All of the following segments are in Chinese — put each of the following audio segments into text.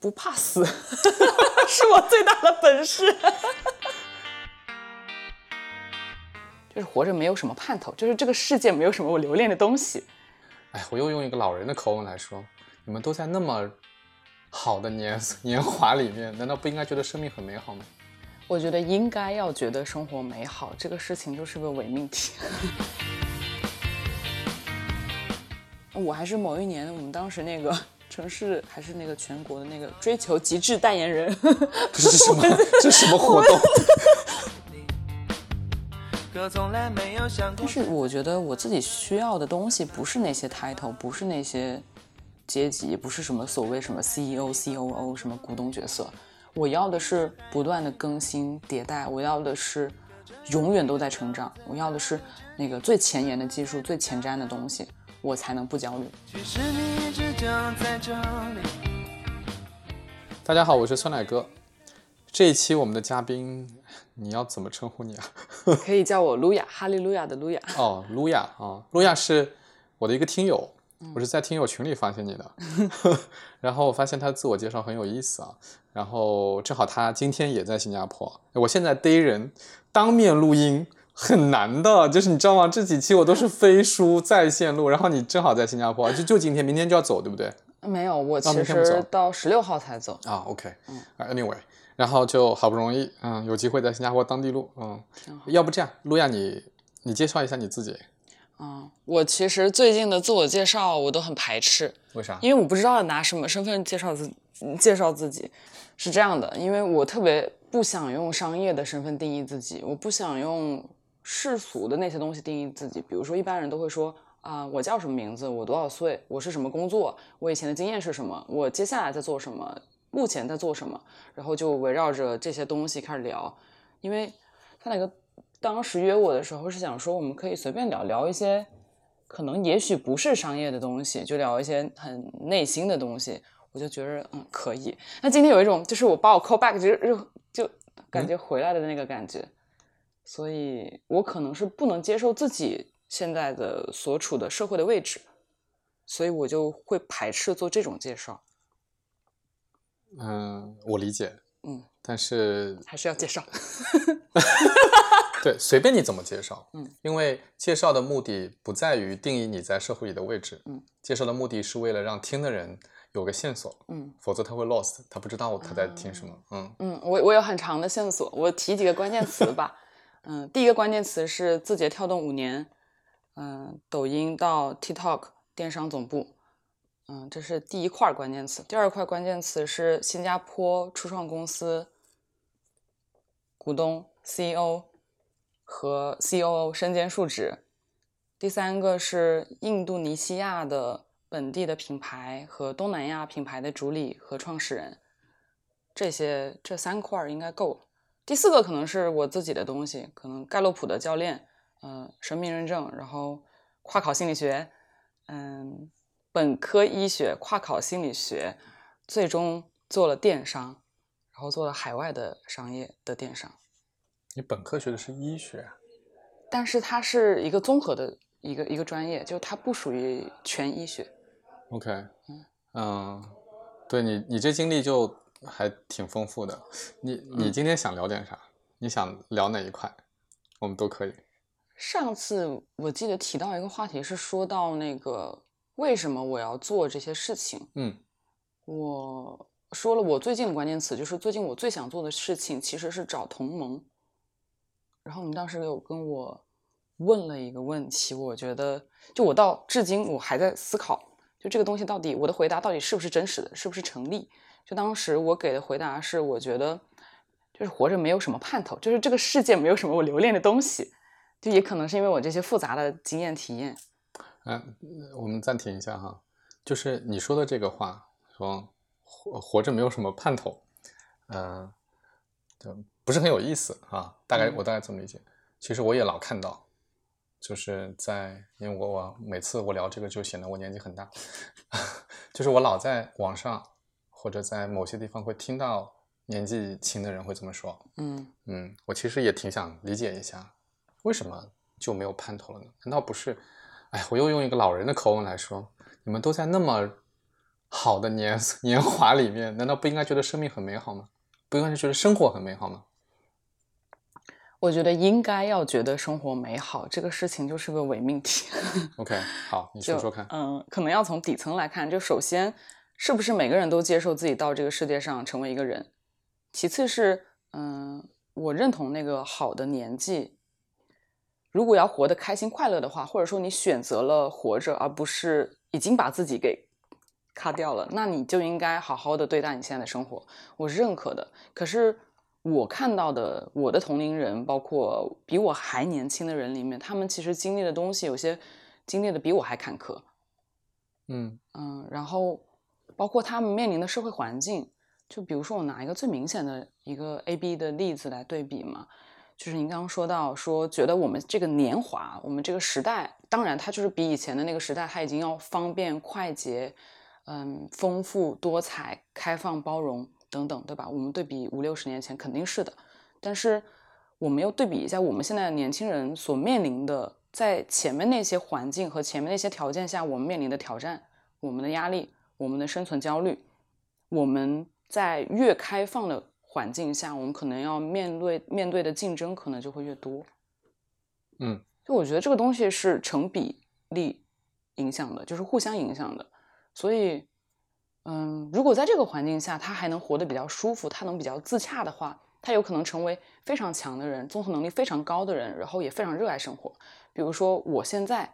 不怕死 是我最大的本事。就是活着没有什么盼头，就是这个世界没有什么我留恋的东西。哎，我又用一个老人的口吻来说，你们都在那么好的年 年华里面，难道不应该觉得生命很美好吗？我觉得应该要觉得生活美好，这个事情就是个伪命题。我还是某一年，我们当时那个城市还是那个全国的那个追求极致代言人。这是什么？这是什么活动？但是我觉得我自己需要的东西不是那些 title，不是那些阶级，不是什么所谓什么 CEO、COO 什么股东角色。我要的是不断的更新迭代，我要的是永远都在成长，我要的是那个最前沿的技术、最前瞻的东西，我才能不焦虑。大家好，我是酸奶哥。这一期我们的嘉宾。你要怎么称呼你啊？可以叫我路亚，哈利路亚的路亚。哦，路亚啊，路亚是我的一个听友，我是在听友群里发现你的，然后我发现他自我介绍很有意思啊，然后正好他今天也在新加坡，我现在逮人当面录音很难的，就是你知道吗？这几期我都是飞书在线录，然后你正好在新加坡，就就今天，明天就要走，对不对？没有，我其实到十六号才走啊。OK，嗯，Anyway。然后就好不容易，嗯，有机会在新加坡当地录，嗯，要不这样，路亚你你介绍一下你自己。嗯，我其实最近的自我介绍我都很排斥，为啥？因为我不知道拿什么身份介绍自介绍自己。是这样的，因为我特别不想用商业的身份定义自己，我不想用世俗的那些东西定义自己。比如说，一般人都会说啊，我叫什么名字，我多少岁，我是什么工作，我以前的经验是什么，我接下来在做什么。目前在做什么？然后就围绕着这些东西开始聊。因为他那个当时约我的时候是想说，我们可以随便聊聊一些可能也许不是商业的东西，就聊一些很内心的东西。我就觉得嗯可以。那今天有一种就是我把我 call back 就就就感觉回来的那个感觉，所以我可能是不能接受自己现在的所处的社会的位置，所以我就会排斥做这种介绍。嗯，我理解。嗯，但是还是要介绍。对，随便你怎么介绍。嗯，因为介绍的目的不在于定义你在社会里的位置。嗯，介绍的目的是为了让听的人有个线索。嗯，否则他会 lost，他不知道他在听什么。嗯嗯，我我有很长的线索，我提几个关键词吧。嗯，第一个关键词是字节跳动五年。嗯，抖音到 TikTok 电商总部。嗯，这是第一块关键词。第二块关键词是新加坡初创公司股东 CEO 和 COO 身兼数职。第三个是印度尼西亚的本地的品牌和东南亚品牌的主理和创始人。这些这三块应该够了。第四个可能是我自己的东西，可能盖洛普的教练，嗯，生命认证，然后跨考心理学，嗯。本科医学跨考心理学，最终做了电商，然后做了海外的商业的电商。你本科学的是医学，但是它是一个综合的一个一个专业，就它不属于全医学。OK，嗯嗯，对你你这经历就还挺丰富的。你你今天想聊点啥？你想聊哪一块？我们都可以。上次我记得提到一个话题是说到那个。为什么我要做这些事情？嗯，我说了，我最近的关键词就是最近我最想做的事情其实是找同盟。然后你当时有跟我问了一个问题，我觉得就我到至今我还在思考，就这个东西到底我的回答到底是不是真实的，是不是成立？就当时我给的回答是，我觉得就是活着没有什么盼头，就是这个世界没有什么我留恋的东西，就也可能是因为我这些复杂的经验体验。嗯，我们暂停一下哈，就是你说的这个话，说活活着没有什么盼头，嗯，就不是很有意思啊。大概我大概这么理解。其实我也老看到，就是在因为我我每次我聊这个就显得我年纪很大，就是我老在网上或者在某些地方会听到年纪轻的人会这么说。嗯嗯，我其实也挺想理解一下，为什么就没有盼头了呢？难道不是？哎，我又用一个老人的口吻来说，你们都在那么好的年年华里面，难道不应该觉得生命很美好吗？不应该觉得生活很美好吗？我觉得应该要觉得生活美好，这个事情就是个伪命题。OK，好，你说说看。嗯，可能要从底层来看，就首先是不是每个人都接受自己到这个世界上成为一个人，其次是嗯，我认同那个好的年纪，如果要活得开心快乐的话，或者说你选择了活着，而不是已经把自己给卡掉了，那你就应该好好的对待你现在的生活，我是认可的。可是我看到的我的同龄人，包括比我还年轻的人里面，他们其实经历的东西有些经历的比我还坎坷，嗯。嗯，然后包括他们面临的社会环境，就比如说我拿一个最明显的一个 A B 的例子来对比嘛，就是您刚刚说到说觉得我们这个年华，我们这个时代，当然它就是比以前的那个时代，它已经要方便快捷，嗯，丰富多彩、开放包容等等，对吧？我们对比五六十年前肯定是的，但是我们又对比一下我们现在的年轻人所面临的，在前面那些环境和前面那些条件下，我们面临的挑战、我们的压力、我们的生存焦虑，我们在越开放的环境下，我们可能要面对面对的竞争可能就会越多。嗯就我觉得这个东西是成比例影响的，就是互相影响的。所以，嗯，如果在这个环境下他还能活得比较舒服，他能比较自洽的话，他有可能成为非常强的人，综合能力非常高的人，然后也非常热爱生活。比如说，我现在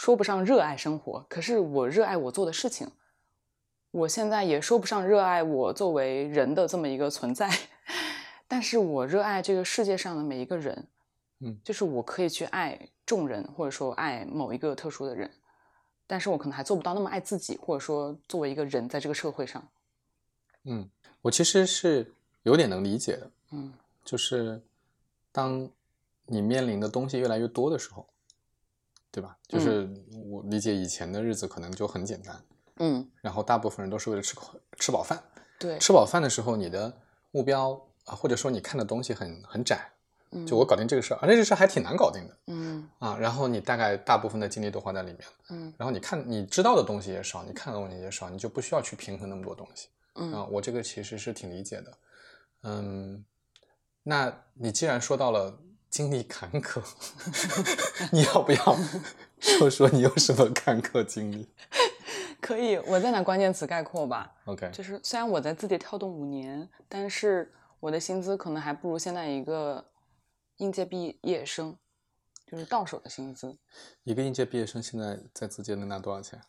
说不上热爱生活，可是我热爱我做的事情。我现在也说不上热爱我作为人的这么一个存在，但是我热爱这个世界上的每一个人。嗯就是我可以去爱众人，或者说爱某一个特殊的人，但是我可能还做不到那么爱自己，或者说作为一个人在这个社会上，嗯，我其实是有点能理解的，嗯就是当你面临的东西越来越多的时候，对吧？就是我理解以前的日子可能就很简单，嗯，然后大部分人都是为了吃口吃饱饭。对，吃饱饭的时候，你的目标啊，或者说你看的东西很很窄，嗯就我搞定这个事儿，而且这事儿还挺难搞定的嗯啊。然后你大概大部分的精力都花在里面了，嗯然后你看你知道的东西也少，你看的东西也少，你就不需要去平衡那么多东西嗯啊。嗯我这个其实是挺理解的，嗯，那你既然说到了经历坎坷，你要不要说说你有什么坎坷经历 可以，我再拿关键词概括吧。？OK，就是虽然我在字节跳动五年，但是我的薪资可能还不如现在一个应届毕业生，就是到手的薪资一个应届毕业生现在在字节能拿多少钱？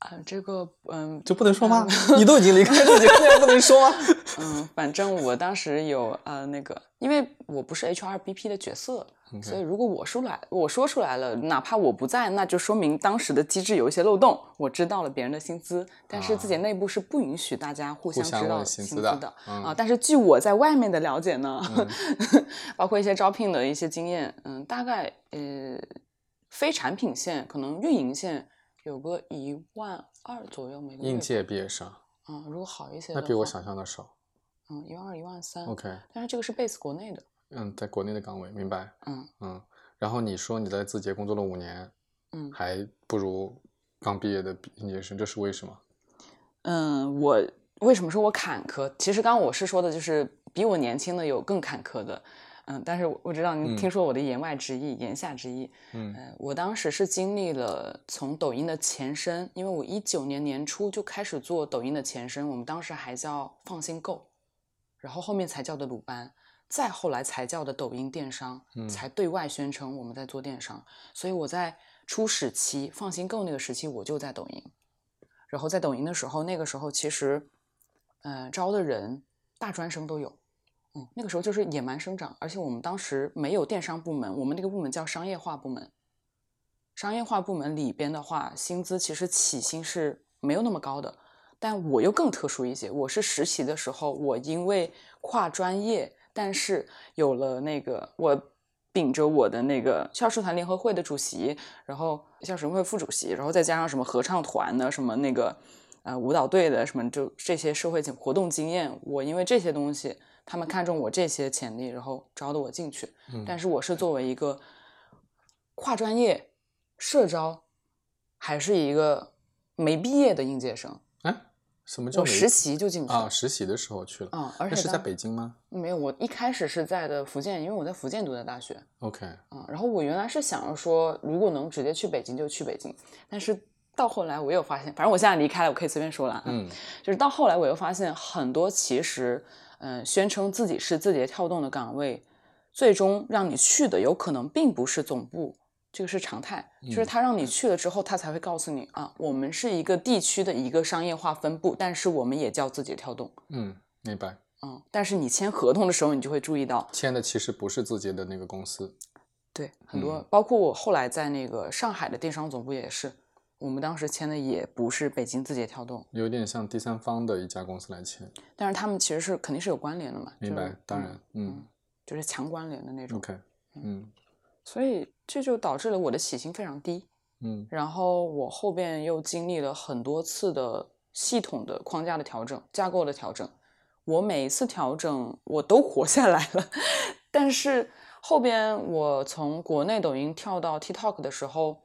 啊、这个嗯就不能说吗？你都已经离开字节了，你还不能说吗？嗯，反正我当时有呃那个，因为我不是 HRBP 的角色所以如果我说来我说出来了，哪怕我不在，那就说明当时的机制有一些漏洞，我知道了别人的薪资，但是自己啊内部是不允许大家互相相知道薪资资的嗯啊。但是据我在外面的了解呢，包括一些招聘的一些经验，嗯，大概呃非产品线可能运营线有个一万二左右每个月，应届毕业生，嗯，如果好一些的那比我想象的少。嗯，一万二、一万三。OK，但是这个是 base 国内的。嗯，在国内的岗位，明白。嗯嗯，然后你说你在字节工作了五年，嗯还不如刚毕业的应届生，这是为什么？嗯，我为什么说我坎坷？其实刚刚我是说的，就是比我年轻的有更坎坷的。嗯，但是我不知道您嗯听说我的言外之意、言下之意。嗯呃，我当时是经历了从抖音的前身，因为我一九年年初就开始做抖音的前身，我们当时还叫放心购，然后后面才叫的鲁班，再后来才叫的抖音电商，嗯才对外宣称我们在做电商。所以我在初始期放心购那个时期，我就在抖音。然后在抖音的时候，那个时候其实，呃，招的人大专生都有，嗯，那个时候就是野蛮生长，而且我们当时没有电商部门，我们那个部门叫商业化部门。商业化部门里边的话，薪资其实起薪是没有那么高的，但我又更特殊一些。我是实习的时候，我因为跨专业，但是有了那个我秉着我的那个校社团联合会的主席，然后校学生会副主席，然后再加上什么合唱团的，什么那个呃舞蹈队的，什么就这些社会活动经验，我因为这些东西，他们看中我这些潜力，然后招的我进去。嗯但是我是作为一个跨专业社招，还是一个没毕业的应届生，哎，什么叫实习就进去啊？了。实习的时候去了，啊，而且是在北京吗没有，我一开始是在的福建，因为我在福建读的大学。？OK，嗯，然后我原来是想要说，如果能直接去北京就去北京，但是到后来我又发现，反正我现在离开了，我可以随便说了啊。嗯就是到后来我又发现，很多其实，嗯、宣称自己是字节跳动的岗位，最终让你去的有可能并不是总部，这个是常态。就是嗯他让你去了之后，他才会告诉你啊，我们是一个地区的一个商业化分布，但是我们也叫字节跳动。嗯，明白。嗯，但是你签合同的时候，你就会注意到，签的其实不是字节的那个公司。对，很多、嗯包括我后来在那个上海的电商总部也是，我们当时签的也不是北京字节跳动，有点像第三方的一家公司来签，但是他们其实是肯定是有关联的嘛，明白就是？当然，嗯就是强关联的那种。，OK，嗯所以这就导致了我的起薪非常低，嗯然后我后边又经历了很多次的系统的框架的调整、架构的调整。我每一次调整，我都活下来了，但是后边我从国内抖音跳到 TikTok 的时候，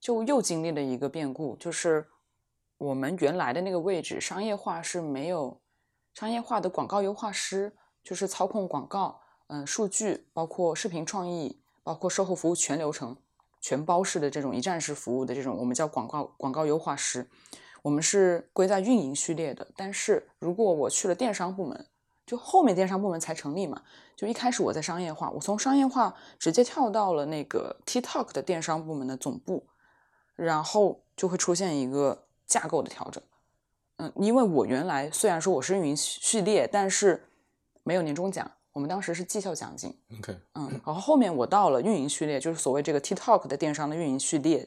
就又经历了一个变故，就是我们原来的那个位置商业化是没有商业化的广告优化师，就是操控广告，嗯，数据，包括视频创意，包括售后服务全流程、全包式的这种一站式服务的这种，我们叫广告广告优化师。我们是归在运营序列的，但是如果我去了电商部门，就后面电商部门才成立嘛，就一开始我在商业化，我从商业化直接跳到了那个 TikTok 的电商部门的总部，然后就会出现一个架构的调整。嗯，因为我原来虽然说我是运营序列，但是没有年终奖，我们当时是绩效奖金。，OK，嗯，然后后面我到了运营序列，就是所谓这个 TikTok 的电商的运营序列，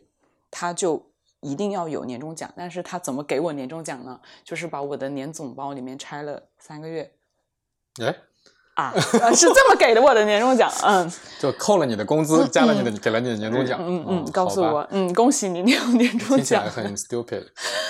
它就一定要有年终奖。但是它怎么给我年终奖呢？就是把我的年总包里面拆了三个月哎，啊，呃是这么给的我的年终奖。嗯 就扣了你的工资，加了你的，给了你的年终奖。嗯哦嗯，告诉，我，嗯，恭喜你，你有年终奖听起来。很 stupid。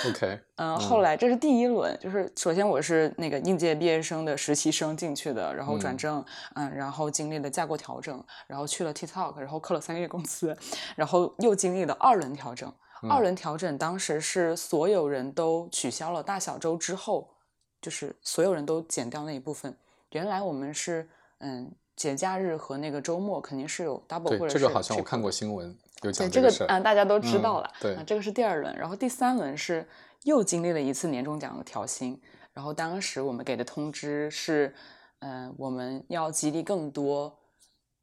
OK，嗯，后来这是第一轮，就是首先我是那个应届毕业生的实习生进去的，然后转嗯正，嗯然后经历了架构调整，然后去了 TikTok，然后扣了三个月工资，然后又经历了二轮调整。二嗯轮调整当时是所有人都取消了大小周之后，就是所有人都减掉那一部分。原来我们是嗯节假日和那个周末肯定是有 double 对或者是这个好像我看过新闻，有讲这个事儿。啊、大家都知嗯道了。对啊，这个是第二轮，然后第三轮是又经历了一次年终奖的调薪，然后当时我们给的通知是，嗯、我们要激励更多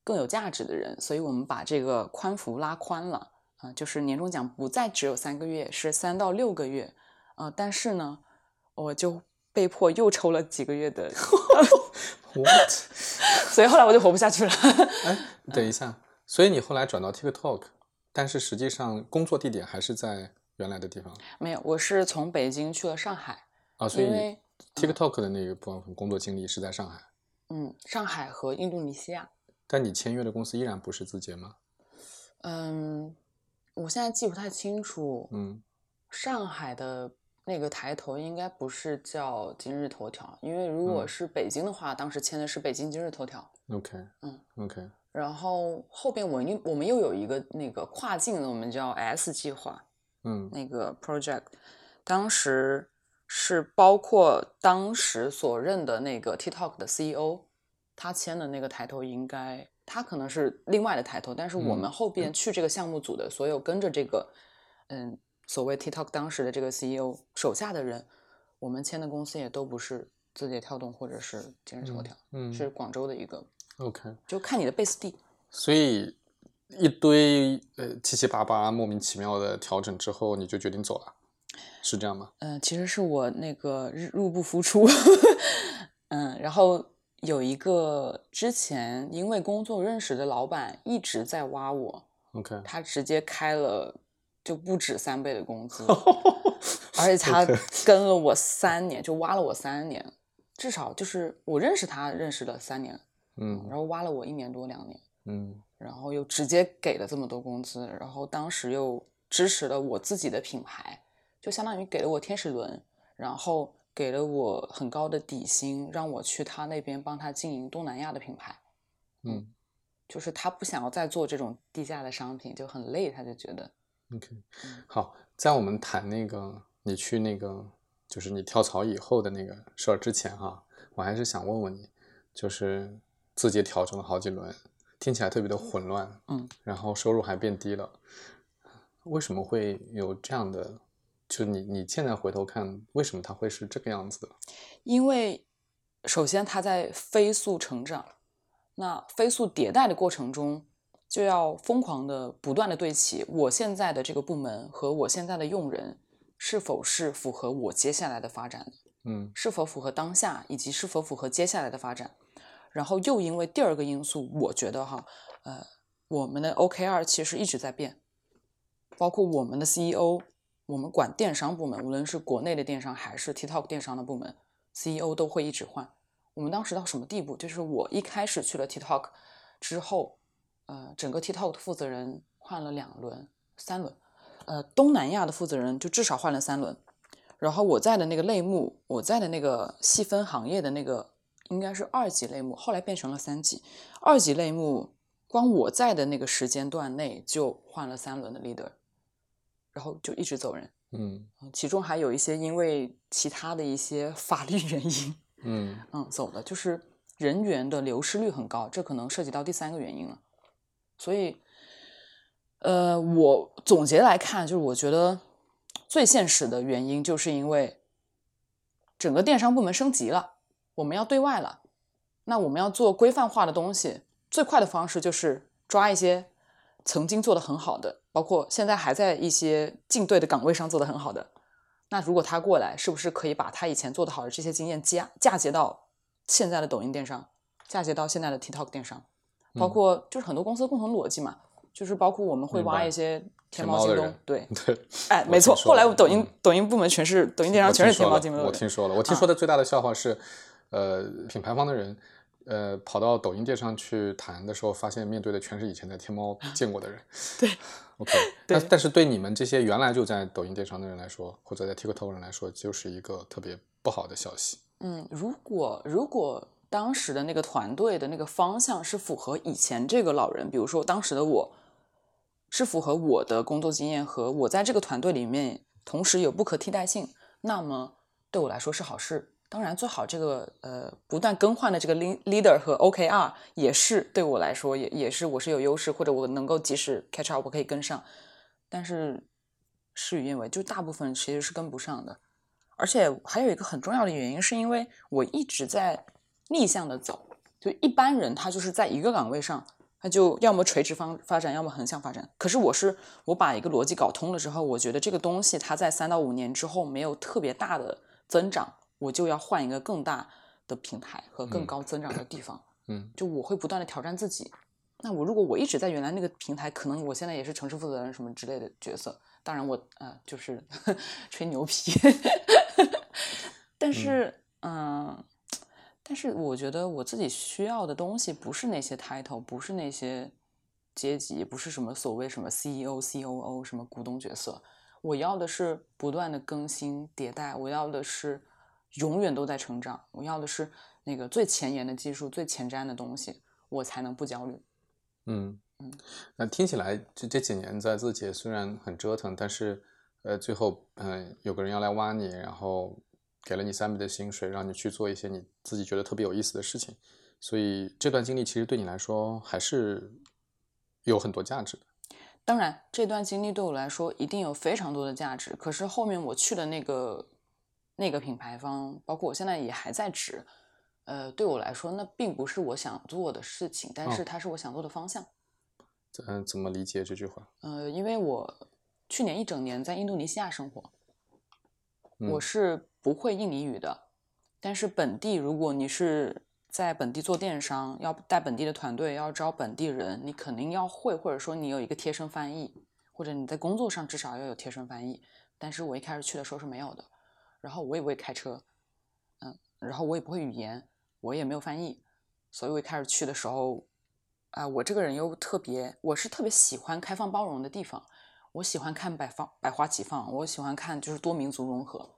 更有价值的人，所以我们把这个宽幅拉宽了，啊、就是年终奖不再只有三个月，是三到六个月，啊、但是呢，我就被迫又抽了几个月的，What？所以后来我就活不下去了。哎，等一下，所以你后来转到 TikTok，但是实际上工作地点还是在原来的地方没有，我是从北京去了上海，啊，所以 TikTok 的那个部分工作经历是在上海，嗯，上海和印度尼西亚。但你签约的公司依然不是字节吗？嗯，我现在记不太清楚，嗯上海的那个抬头应该不是叫今日头条，因为如果嗯。是北京的话，当时签的是北京今日头条。，OK，嗯，OK，然后后边我又我们又有一个那个跨境的，我们叫 S 计划嗯。那个 project，当时是包括当时所任的那个 TikTok 的 CEO，他签的那个抬头应该他可能是另外的抬头，但是我嗯们。后边去这个项目组的所有跟着这个嗯所谓 TikTok 当时的这个 CEO 手下的人，我们签的公司也都不是字节跳动或者是今日头条，嗯是广州的一个，，OK，就看你的 base 地。所以一堆呃七七八八莫名其妙的调整之后，你就决定走了，是这样吗？嗯、其实是我那个入入不敷出，嗯，然后有一个之前因为工作认识的老板一直在挖我，OK，他直接开了就不止三倍的工资，而且他 跟了我三年，就挖了我三年，至少就是我认识他认识了三年，嗯然后挖了我一年多两年。嗯然后又直接给了这么多工资，然后当时又支持了我自己的品牌，就相当于给了我天使轮，然后给了我很高的底薪，让我去他那边帮他经营东南亚的品牌。嗯就是他不想要再做这种低价的商品，就很累，他就觉得，，OK，嗯好，在我们谈那个你去那个就是你跳槽以后的那个事儿之前哈，我还是想问问你，就是字节调整了好几轮，听起来特别的混乱，嗯，然后收入还变低了，为什么会有这样的？就你你现在回头看，为什么它会是这个样子的？因为首先它在飞速成长，那飞速迭代的过程中，就要疯狂的不断的对齐我现在的这个部门和我现在的用人是否是符合我接下来的发展的，嗯是否符合当下，以及是否符合接下来的发展。然后又因为第二个因素，我觉得哈，呃，我们的 OKR 其实一直在变，包括我们的 CEO，我们管电商部门，无论是国内的电商还是 TikTok 电商的部门，CEO 都会一直换。我们当时到什么地步？就是我一开始去了 TikTok 之后，呃，整个 TikTok 的负责人换了两轮、三轮，呃，东南亚的负责人就至少换了三轮。然后我在的那个类目，我在的那个细分行业的那个应该是二级类目，后来变成了三级。二级类目，光我在的那个时间段内就换了三轮的 leader，然后就一直走人。嗯嗯其中还有一些因为其他的一些法律原因，嗯嗯，走了，就是人员的流失率很高，这可能涉及到第三个原因了。所以，呃，我总结来看，就是我觉得最现实的原因，就是因为整个电商部门升级了，我们要对外了，那我们要做规范化的东西，最快的方式就是抓一些曾经做得很好的，包括现在还在一些竞对的岗位上做得很好的。那如果他过来，是不是可以把他以前做得好的这些经验嫁嫁接到现在的抖音电商，嫁接到现在的 TikTok 电商？包括就是很多公司的共同逻辑嘛，就是包括我们会挖一些天天猫、京东对，对，哎，没错。后来我抖音嗯抖音部门全是抖音电商全是天猫、京东，我听说了，我听啊说的最大的笑话是，呃，品牌方的人，呃，跑到抖音电商去谈的时候，发现面对的全是以前在天猫见过的人。对，OK，对但但是对你们这些原来就在抖音电商的人来说，或者在 TikTok 人来说，就是一个特别不好的消息。嗯，如果如果当时的那个团队的那个方向是符合以前这个老人，比如说当时的我，是符合我的工作经验和我在这个团队里面同时有不可替代性，那么对我来说是好事。当然，最好这个呃不断更换的这个 leader 和 OKR 也是对我来说也也是我是有优势，或者我能够及时 catch up，我可以跟上。但是事与愿违，就大部分其实是跟不上的。而且还有一个很重要的原因，是因为我一直在逆向的走。就一般人他就是在一个岗位上，他就要么垂直方发展，要么横向发展。可是我是我把一个逻辑搞通了之后，我觉得这个东西它在三到五年之后没有特别大的增长，我就要换一个更大的平台和更嗯高增长的地方。嗯就我会不断的挑战自己。那我如果我一直在原来那个平台，可能我现在也是城市负责人什么之类的角色。当然我呃就是 吹牛皮，但是嗯、但是我觉得我自己需要的东西不是那些 title，不是那些阶级，不是什么所谓什么 E CEO、COO 什么股东角色。我要的是不断的更新迭代，我要的是永远都在成长，我要的是那个最前沿的技术、最前瞻的东西，我才能不焦虑。嗯嗯，那听起来这这几年在字节虽然很折腾，但是呃最后嗯、呃有个人要来挖你，然后给了你三倍的薪水，让你去做一些你自己觉得特别有意思的事情，所以这段经历其实对你来说还是有很多价值的。当然，这段经历对我来说一定有非常多的价值。可是后面我去的那个那个品牌方，包括我现在也还在职，呃，对我来说那并不是我想做的事情，但是哦它是我想做的方向。嗯、怎么理解这句话？呃，因为我去年一整年在印度尼西亚生活，嗯我是不会印尼语的，但是本地如果你是在本地做电商，要带本地的团队，要招本地人，你肯定要会，或者说你有一个贴身翻译，或者你在工作上至少要有贴身翻译。但是我一开始去的时候是没有的，然后我也不会开车，嗯，然后我也不会语言，我也没有翻译，所以我一开始去的时候，啊、我这个人又特别，我是特别喜欢开放包容的地方，我喜欢看百放百花齐放，我喜欢看就是多民族融合。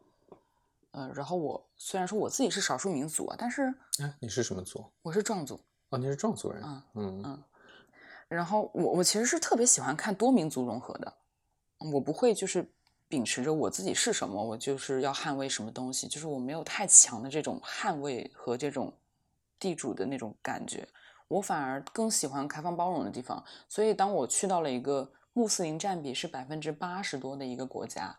呃，然后我虽然说我自己是少数民族啊，但是哎，你是什么族？我是壮族，哦，你是壮族人。嗯嗯嗯然后我我其实是特别喜欢看多民族融合的，我不会就是秉持着我自己是什么，我就是要捍卫什么东西，就是我没有太强的这种捍卫和这种地主的那种感觉，我反而更喜欢开放包容的地方。所以当我去到了一个穆斯林占比是百分之八十多的一个国家，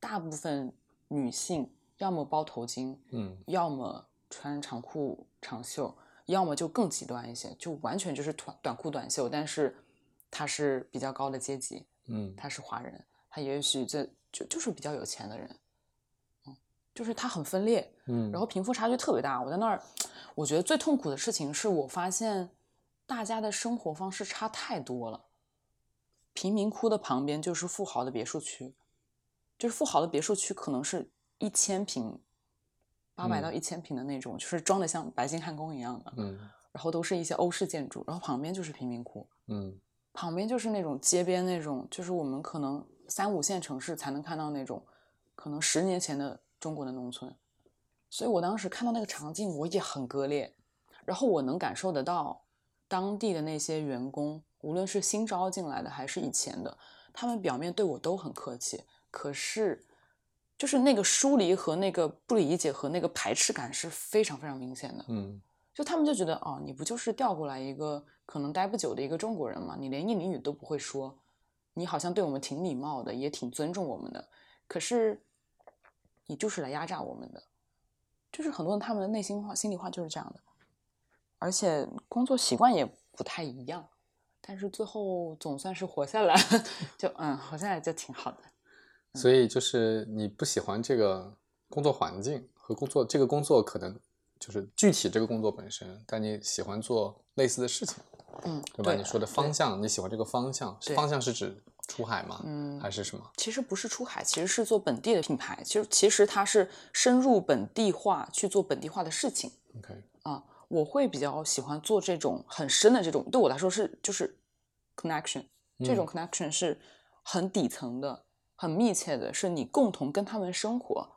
大部分女性要么包头巾，嗯要么穿长裤长袖，要么就更极端一些，就完全就是短短裤短袖，但是他是比较高的阶级，嗯他是华人，他也许这就就是比较有钱的人，嗯，就是他很分裂，嗯，然后贫富差距特别大。我在那儿，我觉得最痛苦的事情是我发现大家的生活方式差太多了。贫民窟的旁边就是富豪的别墅区，就是富豪的别墅区可能是一千平，八百到一千平的那种，就是装的像白金汉宫一样的，嗯然后都是一些欧式建筑，然后旁边就是贫民窟，嗯旁边就是那种街边那种，就是我们可能三五线城市才能看到那种，可能十年前的中国的农村。所以我当时看到那个场景，我也很割裂。然后我能感受得到，当地的那些员工，无论是新招进来的还是以前的，他们表面对我都很客气，可是就是那个疏离和那个不理解和那个排斥感是非常非常明显的。嗯就他们就觉得哦，你不就是调过来一个可能待不久的一个中国人吗？你连印尼语都不会说，你好像对我们挺礼貌的，也挺尊重我们的，可是你就是来压榨我们的。就是很多人他们的内心话、心里话就是这样的，而且工作习惯也不太一样，但是最后总算是活下来，就嗯，活下来就挺好的。所以就是你不喜欢这个工作环境和工作，这个工作可能就是具体这个工作本身，但你喜欢做类似的事情，嗯，对吧？对你说的方向，你喜欢这个方向，方向是指出海吗？嗯还是什么？其实不是出海，其实是做本地的品牌。其实其实它是深入本地化去做本地化的事情 OK，啊。我会比较喜欢做这种很深的这种，对我来说是就是 connection，这种 connection 是很底层的、很密切的，是你共同跟他们生活，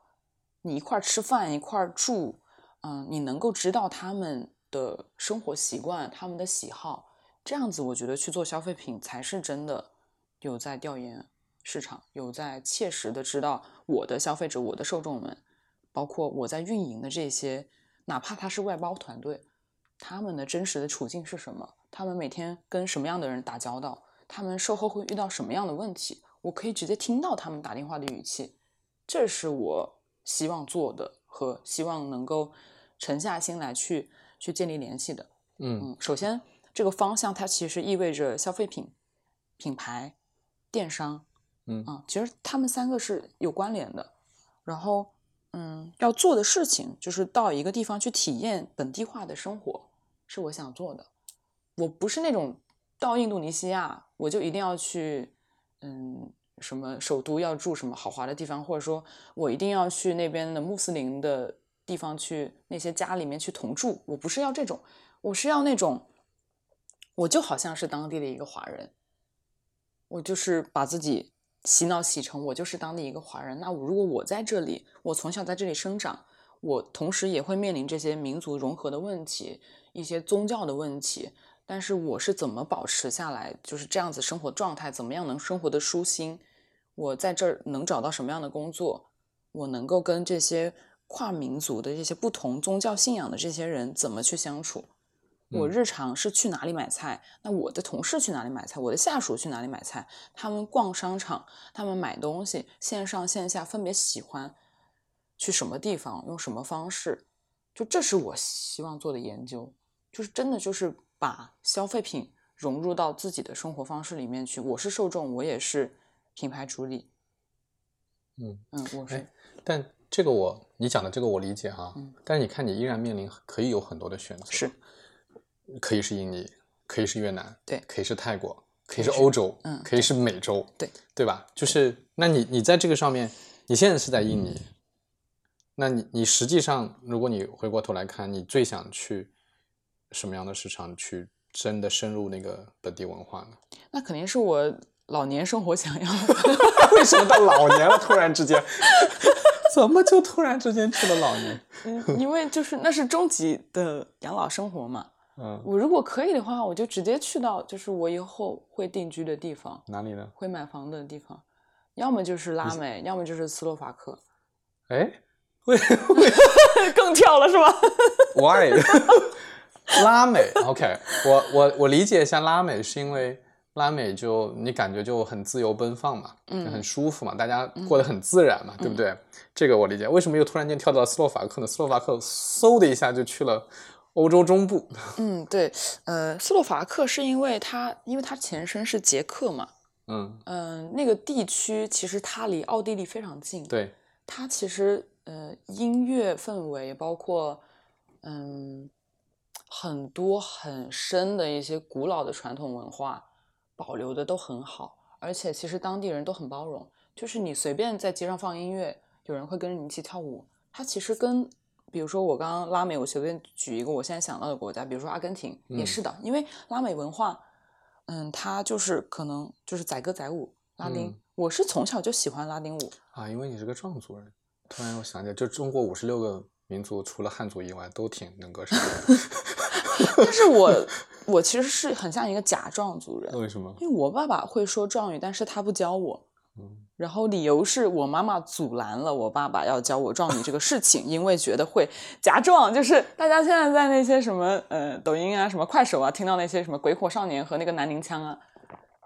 你一块儿吃饭、一块儿住，嗯，你能够知道他们的生活习惯、他们的喜好，这样子我觉得去做消费品才是真的有在调研市场，有在切实的知道我的消费者、我的受众们，包括我在运营的这些，哪怕他是外包团队，他们的真实的处境是什么？他们每天跟什么样的人打交道？他们售后会遇到什么样的问题？我可以直接听到他们打电话的语气，这是我希望做的和希望能够沉下心来去去建立联系的。嗯嗯，首先这个方向它其实意味着消费品、品牌、电商，嗯啊，其实他们三个是有关联的。然后，嗯，要做的事情就是到一个地方去体验本地化的生活，是我想做的。我不是那种到印度尼西亚我就一定要去，嗯，什么首都要住什么豪华的地方，或者说我一定要去那边的穆斯林的地方去那些家里面去同住。我不是要这种，我是要那种，我就好像是当地的一个华人，我就是把自己洗脑洗成我就是当地一个华人。那我如果我在这里，我从小在这里生长，我同时也会面临这些民族融合的问题，一些宗教的问题。但是我是怎么保持下来，就是这样子生活状态，怎么样能生活的舒心？我在这儿能找到什么样的工作？我能够跟这些跨民族的这些不同宗教信仰的这些人怎么去相处？我嗯日常是去哪里买菜？那我的同事去哪里买菜？我的下属去哪里买菜？他们逛商场，他们买东西，线上线下分别喜欢去什么地方，用什么方式？就这是我希望做的研究，就是真的就是把消费品融入到自己的生活方式里面去。我是受众，我也是品牌主理。嗯，嗯，我是哎但这个我你讲的这个我理解哈，嗯但是你看你依然面临可以有很多的选择，是可以是印尼，可以是越南，对可以是泰国，可以以是是欧洲，嗯可以是美洲，对对吧？就是那你你在这个上面，你现在是在印尼，嗯那你你实际上如果你回过头来看，你最想去什么样的市场去真的深入那个本地文化呢？那肯定是我老年生活想要的 为什么到老年了突然之间，怎么就突然之间去了老年？嗯，因为就是那是终极的养老生活嘛。嗯，我如果可以的话，我就直接去到就是我以后会定居的地方，哪里呢？会买房的地方。要么就是拉美，要么就是斯洛伐克，哎，会会更跳了是吧？why 拉美？OK，我我我理解一下拉美，是因为拉美就你感觉就很自由奔放嘛，就很舒服嘛，大家过得很自然嘛，对不对？这个我理解。为什么又突然间跳到斯洛伐克呢？斯洛伐克嗖的一下就去了欧洲中部。嗯，对，呃，斯洛伐克是因为它，因为它前身是捷克嘛，嗯，嗯、那个地区其实它离奥地利非常近，对，它其实呃音乐氛围包括嗯很多很深的一些古老的传统文化保留的都很好，而且其实当地人都很包容，就是你随便在街上放音乐，有人会跟着你一起跳舞。它其实跟比如说我刚刚拉美，我随便举一个我现在想到的国家，比如说阿根廷也是的，因为拉美文化，嗯，它就是可能就是载歌载舞拉丁。嗯我是从小就喜欢拉丁舞，啊，因为你是个壮族人，突然我想起来，就中国五十六个民族，除了汉族以外，都挺能歌善舞的。但是我我其实是很像一个假壮族人，为什么？因为我爸爸会说壮语，但是他不教我。嗯然后理由是我妈妈阻拦了我爸爸要教我壮语这个事情，因为觉得会假壮。就是大家现在在那些什么呃抖音啊、什么快手啊，听到那些什么鬼火少年和那个南宁腔啊，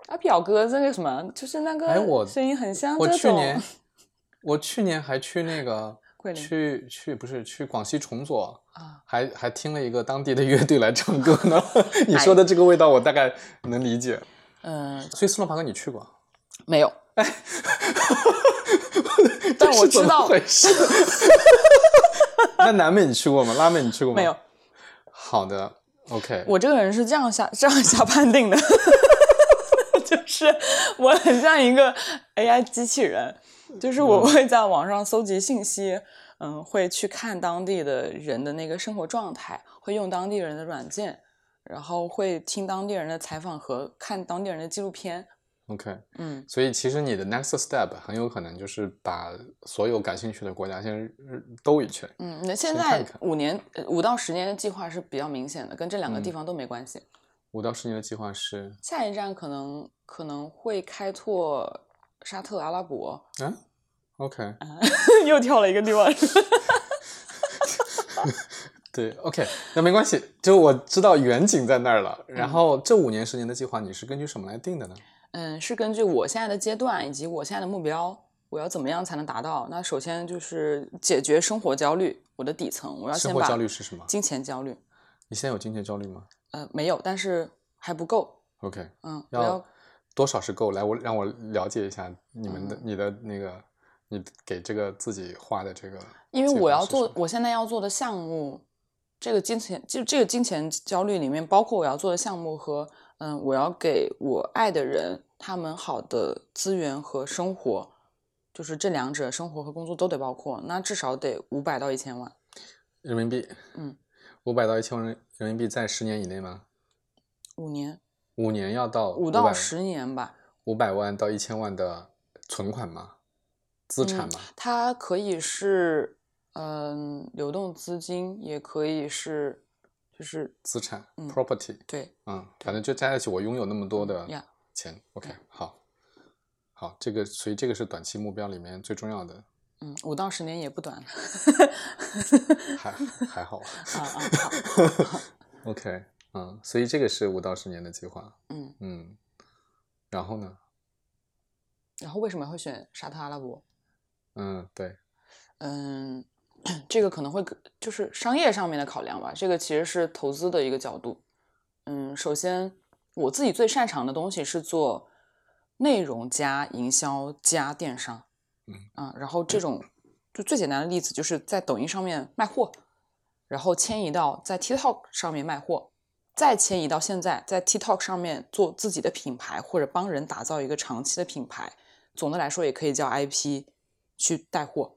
啊表哥这个什么，就是那哎我个声音很像我这种。去年，我去年还去那个桂林去去不是去广西崇左，啊，还还听了一个当地的乐队来唱歌呢。你说的这个味道，我大概能理解。嗯、所以斯洛伐克你去过？没有。哎但我知道。那南美你去过吗？拉美你去过吗？没有。。好的，OK。我这个人是这样下这样下判定的，就是我很像一个 AI 机器人，就是我会在网上搜集信息，嗯，会去看当地的人的那个生活状态，会用当地人的软件，然后会听当地人的采访和看当地人的纪录片，OK，嗯所以其实你的 next step 很有可能就是把所有感兴趣的国家先日兜一圈。嗯，那现在五年呃五到十年的计划是比较明显的，跟这两个地嗯方都没关系。五到十年的计划是，下一站可能可能会开拓沙特阿拉伯，嗯，OK，又跳了一个地方。对，OK，那没关系，就我知道远景在那儿了。然嗯后这五年十年的计划，你是根据什么来定的呢？嗯，是根据我现在的阶段以及我现在的目标，我要怎么样才能达到？那首先就是解决生活焦虑，我的底层，我要生活先把焦虑是什么？金钱焦虑，你现在有金钱焦虑吗呃，没有，但是还不够。？OK，嗯，要多少是够？来，我让我了解一下你们嗯的、你的那个，你给这个自己画的这个因为我要做我现在要做的项目，这个金钱就这个金钱焦虑里面，包括我要做的项目和嗯，我要给我爱的人他们好的资源和生活，就是这两者生活和工作都得包括，那至少得五百到一千万。人民币，嗯，五百到一千万人人民币在十年以内吗？五年，五年要到五到十年吧。五百万到一千万的存款吗？资产嗯？它可以是嗯流动资金，也可以是就是资产、嗯 property，对嗯，反正就加在一起，我拥有那么多的呀，钱。OK，好，好，这个所以这个是短期目标里面最重要的，嗯，五到十年也不短还还好。啊啊好，OK，嗯，所以这个是五到十年的计划。嗯，嗯，然后呢？然后为什么会选沙特阿拉伯？嗯，对，嗯，这个可能会就是商业上面的考量吧，这个其实是投资的一个角度。嗯，首先我自己最擅长的东西是做内容加营销加电商。嗯啊，然后这种就最简单的例子就是在抖音上面卖货，然后迁移到在 TikTok 上面卖货，再迁移到现在在 TikTok 上面做自己的品牌，或者帮人打造一个长期的品牌。总的来说，也可以叫 IP 去带货，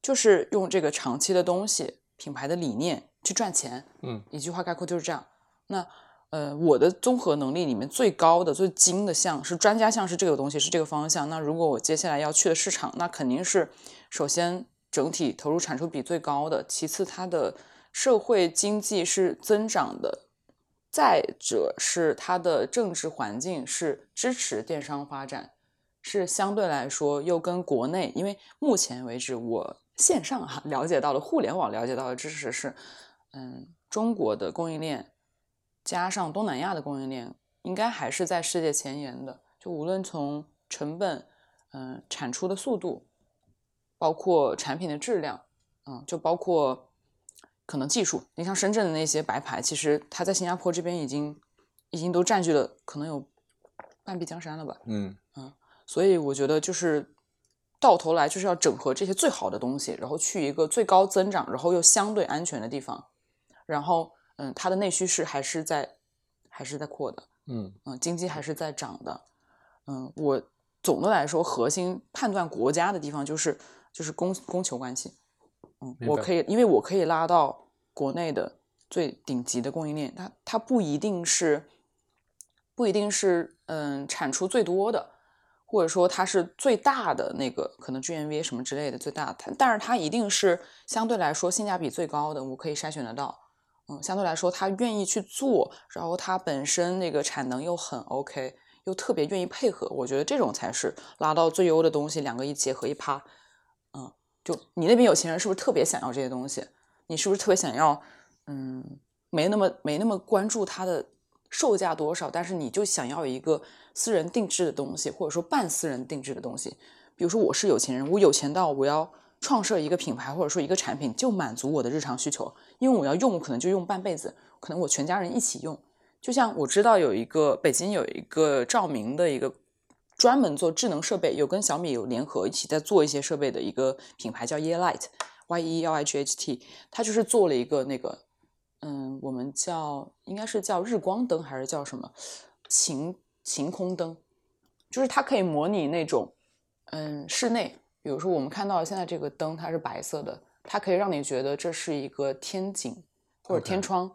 就是用这个长期的东西、品牌的理念去赚钱。嗯一句话概括就是这样。那呃，我的综合能力里面最高的、最精的项是专家项，是这个东西，是这个方向。那如果我接下来要去的市场，那肯定是首先整体投入产出比最高的，其次它的社会经济是增长的，再者是它的政治环境是支持电商发展，是相对来说又跟国内，因为目前为止我线上哈、了解到的互联网了解到的知识是，嗯，中国的供应链加上东南亚的供应链，应该还是在世界前沿的。就无论从成本，嗯、产出的速度，包括产品的质量，嗯，就包括可能技术。你像深圳的那些白牌，其实它在新加坡这边已经已经都占据了可能有半壁江山了吧。嗯。所以我觉得就是到头来就是要整合这些最好的东西，然后去一个最高增长，然后又相对安全的地方，然后嗯，它的内需是还是在还是在扩的，嗯。嗯，经济还是在涨的，嗯，我总的来说核心判断国家的地方就是就是供供求关系，嗯，我可以因为我可以拉到国内的最顶级的供应链，它它不一定是不一定是嗯产出最多的，或者说它是最大的那个可能 GMV 什么之类的最大，它但是它一定是相对来说性价比最高的，我可以筛选得到。嗯，相对来说，他愿意去做，然后他本身那个产能又很 OK，又特别愿意配合，我觉得这种才是拉到最优的东西，两个一结合一趴，嗯，就你那边有钱人是不是特别想要这些东西？你是不是特别想要？嗯，没那么没那么关注它的售价多少，但是你就想要一个私人定制的东西，或者说半私人定制的东西。比如说我是有钱人，我有钱到我要创设一个品牌或者说一个产品，就满足我的日常需求，因为我要用，我可能就用半辈子，可能我全家人一起用。就像我知道有一个北京有一个照明的一个专门做智能设备，有跟小米有联合一起在做一些设备的一个品牌叫 Yeelight，Y E L I G H T，它就是做了一个那个，嗯，我们叫应该是叫日光灯还是叫什么？晴晴空灯，就是它可以模拟那种嗯室内，比如说我们看到现在这个灯它是白色的，它可以让你觉得这是一个天井或者天窗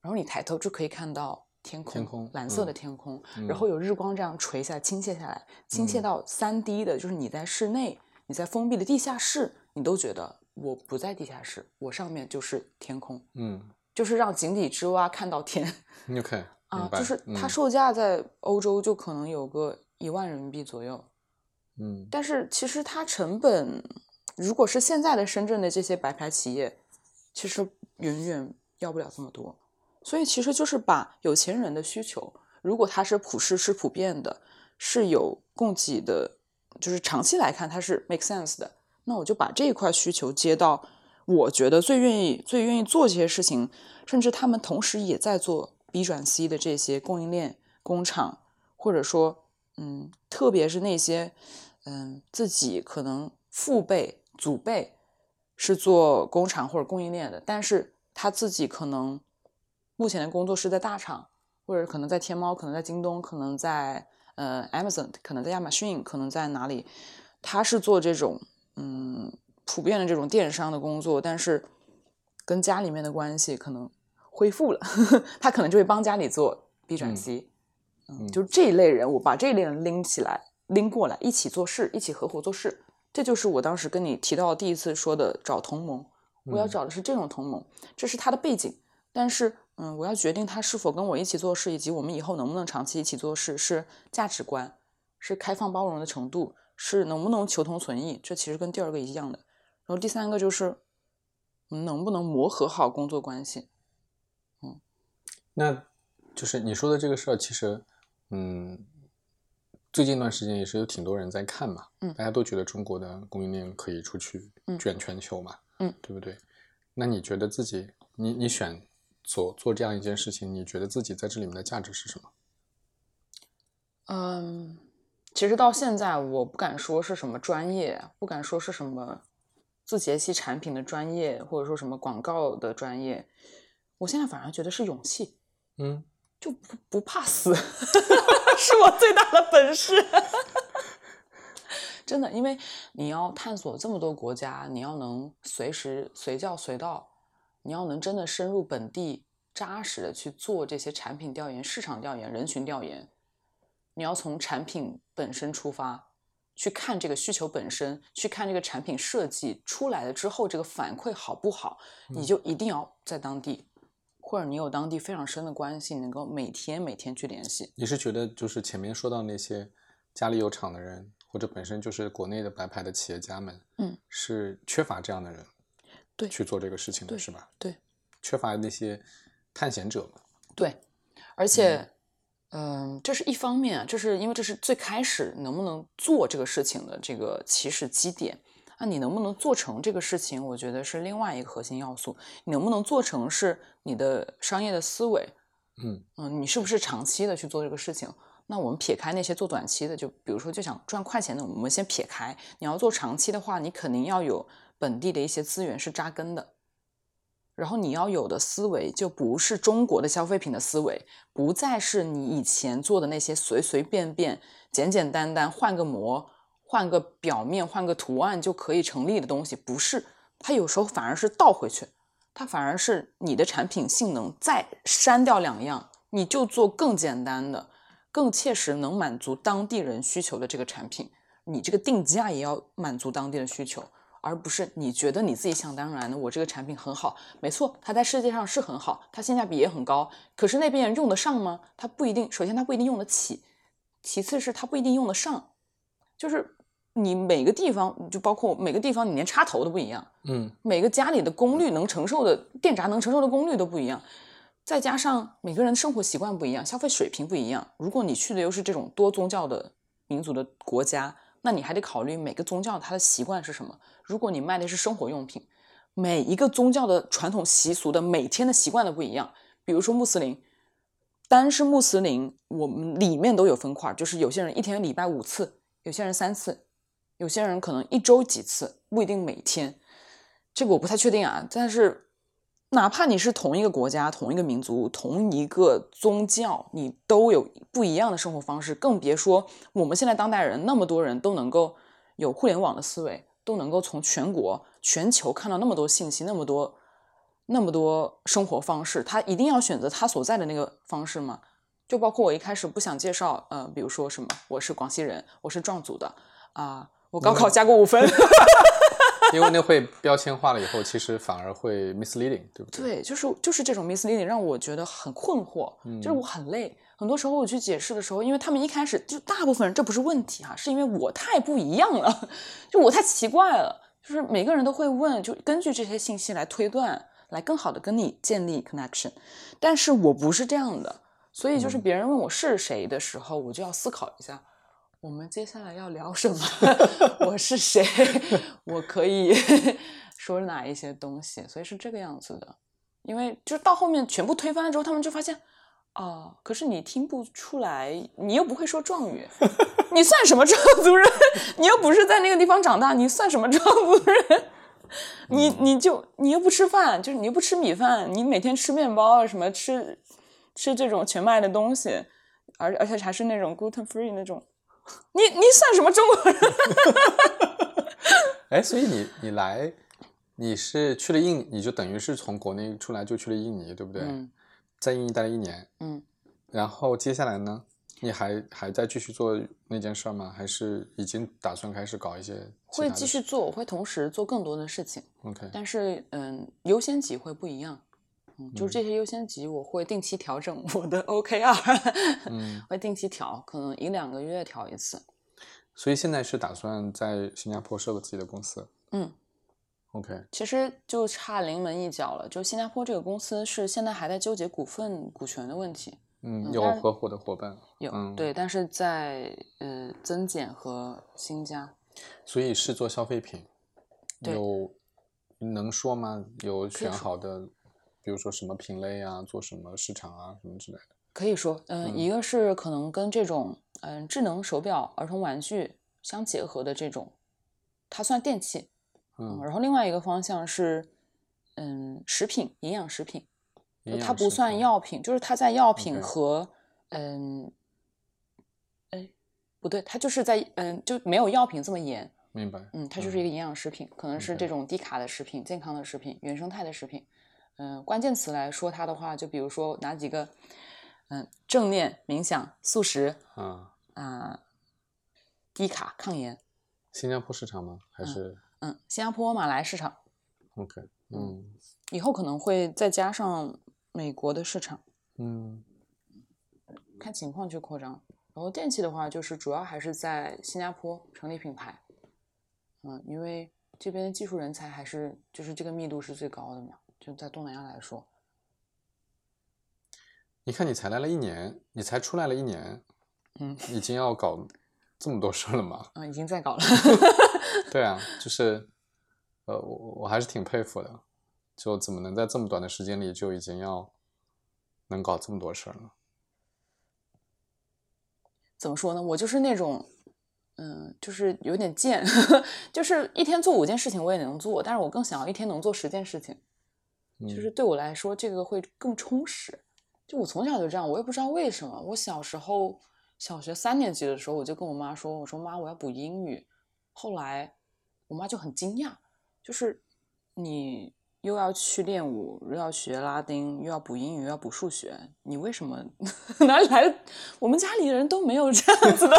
然后你抬头就可以看到天空，天空蓝色的嗯天空，嗯然后有日光这样垂下来、倾泻下来，倾泻嗯到三 D 的，就是你在室内，你在封闭的地下室，你都觉得我不在地下室，我上面就是天空，嗯就是让井底之蛙看到天，OK，啊就是它嗯售价在欧洲就可能有个一万人民币左右，嗯但是其实它成本，如果是现在的深圳的这些白牌企业，其实远远要不了这么多。所以其实就是把有钱人的需求，如果它是普世是普遍的，是有供给的，就是长期来看它是 make sense 的，那我就把这一块需求接到我觉得最愿意最愿意做这些事情，甚至他们同时也在做 B 转 C 的这些供应链工厂，或者说，嗯，特别是那些，嗯，自己可能父辈、祖辈是做工厂或者供应链的，但是他自己可能目前的工作是在大厂，或者可能在天猫，可能在京东，可能在呃 Amazon，可能在亚马逊，可能在哪里，他是做这种嗯普遍的这种电商的工作，但是跟家里面的关系可能恢复了，呵 呵他可能就会帮家里做 B 转嗯 C，嗯，嗯就这一类人，我把这一类人拎起来，拎过来，一起做事，一起合伙做事，这就是我当时跟你提到第一次说的找同盟，我要嗯。找的是这种同盟，这是他的背景，但是嗯，我要决定他是否跟我一起做事，以及我们以后能不能长期一起做事，是价值观，是开放包容的程度，是能不能求同存异，这其实跟第二个一样的。然后第三个就是，嗯能不能磨合好工作关系。嗯那就是你说的这个事儿，其实，嗯，最近一段时间也是有挺多人在看嘛，嗯大家都觉得中国的供应链可以出去嗯卷全球嘛，嗯，对不对？那你觉得自己，你你选做做这样一件事情，你觉得自己在这里面的价值是什么？嗯，其实到现在我不敢说是什么专业，不敢说是什么自节系产品的专业，或者说什么广告的专业。我现在反而觉得是勇气，嗯就不不怕死，是我最大的本事。真的，因为你要探索这么多国家，你要能随时随叫随到，你要能真的深入本地，扎实的去做这些产品调研、市场调研、人群调研。你要从产品本身出发，去看这个需求本身，去看这个产品设计出来了之后，这个反馈好不好，你就一定要在当地，或者你有当地非常深的关系，能够每天每天去联系。你是觉得就是前面说到那些家里有厂的人，或者本身就是国内的白牌的企业家们，嗯，是缺乏这样的人，对去做这个事情的，是吧？对缺乏那些探险者嘛。对，而且，嗯、这是一方面啊，这是因为这是最开始能不能做这个事情的这个起始基点。那你能不能做成这个事情，我觉得是另外一个核心要素。你能不能做成是你的商业的思维，嗯嗯，你是不是长期的去做这个事情？那我们撇开那些做短期的，就比如说就想赚快钱的，我们先撇开。你要做长期的话，你肯定要有本地的一些资源是扎根的，然后你要有的思维就不是中国的消费品的思维，不再是你以前做的那些随随便便、简简单单换个模、换个表面、换个图案就可以成立的东西，不是。它有时候反而是倒回去，它反而是你的产品性能再删掉两样，你就做更简单的、更切实能满足当地人需求的这个产品。你这个定价也要满足当地的需求，而不是你觉得你自己想当然的，我这个产品很好，没错，它在世界上是很好，它性价比也很高，可是那边人用得上吗？它不一定，首先它不一定用得起，其次是它不一定用得上，就是你每个地方，就包括每个地方，你连插头都不一样。嗯每个家里的功率能承受的电闸能承受的功率都不一样，再加上每个人的生活习惯不一样，消费水平不一样。如果你去的又是这种多宗教的民族的国家，那你还得考虑每个宗教它的习惯是什么。如果你卖的是生活用品，每一个宗教的传统习俗的每天的习惯都不一样。比如说穆斯林，单是穆斯林，我们里面都有分块，就是有些人一天礼拜五次，有些人三次，有些人可能一周几次，不一定每天。这个我不太确定啊，但是哪怕你是同一个国家、同一个民族、同一个宗教，你都有不一样的生活方式，更别说我们现在当代人那么多人都能够有互联网的思维，都能够从全国、全球看到那么多信息，那么多、那么多生活方式，他一定要选择他所在的那个方式吗？就包括我一开始不想介绍，呃，比如说什么，我是广西人，我是壮族的啊、我高考加过五分。因为那会标签化了以后，其实反而会 misleading，对不对？对，就是就是这种 misleading 让我觉得很困惑，就是我很累。很多时候我去解释的时候，因为他们一开始就大部分人这不是问题哈、是因为我太不一样了，就我太奇怪了。就是每个人都会问，就根据这些信息来推断，来更好的跟你建立 connection。但是我不是这样的，所以就是别人问我是谁的时候，我就要思考一下，我们接下来要聊什么？我是谁？我可以 说哪一些东西？所以是这个样子的。因为就是到后面全部推翻了之后，他们就发现，哦，可是你听不出来，你又不会说壮语，你算什么壮族人？你又不是在那个地方长大，你算什么壮族人？你你就你又不吃饭，就是你又不吃米饭，你每天吃面包啊什么吃吃这种全麦的东西，而而且还是那种 gluten free 那种，你你算什么中国人？哎，所以你你来，你是去了印，你就等于是从国内出来就去了印尼，对不对？嗯在印尼待了一年，嗯，然后接下来呢，你还还在继续做那件事吗？还是已经打算开始搞一些会继续做，我会同时做更多的事情，？OK，但是嗯，优先级会不一样。嗯，就是这些优先级，我会定期调整我的 OKR，嗯，会定期调，可能一两个月调一次。所以现在是打算在新加坡设个自己的公司嗯，？OK，其实就差临门一脚了。就新加坡这个公司是现在还在纠结股份股权的问题，嗯，有合伙的伙伴，有、嗯对，但是在呃增减和新加，所以是做消费品，有能说吗？有选好的，比如说什么品类啊，做什么市场啊，什么之类的。可以说，嗯，一个是可能跟这种嗯智能手表、儿童玩具相结合的这种，它算电器，嗯，嗯，然后另外一个方向是嗯食品、营养食品，就它不算药品，就是它在药品和嗯，哎，不对，它就是在嗯就没有药品这么严，明白。嗯，它就是一个营养食品，可能是这种低卡的食品、健康的食品、原生态的食品。嗯，关键词来说它的话，就比如说哪几个，嗯，正念、冥想、素食啊，啊、低卡、抗炎。新加坡市场吗？还是嗯，新加坡、马来市场 OK？嗯以后可能会再加上美国的市场，嗯看情况去扩张。然后电器的话，就是主要还是在新加坡成立品牌，嗯，因为这边的技术人才还是就是这个密度是最高的嘛，就在东南亚来说。你看，你才来了一年，你才出来了一年，嗯，已经要搞这么多事儿了吗？嗯，已经在搞了。对啊，就是，呃，我我还是挺佩服的，就怎么能在这么短的时间里就已经要能搞这么多事儿呢？怎么说呢？我就是那种，嗯，就是有点贱，就是一天做五件事情我也能做，但是我更想要一天能做十件事情，就是嗯对我来说这个会更充实。就我从小就这样，我也不知道为什么。我小时候小学三年级的时候，我就跟我妈说：“我说妈，我要补英语。”后来我妈就很惊讶，就是你又要去练舞，又要学拉丁，又要补英语，又要补数学，你为什么 哪里来的？我们家里人都没有这样子的，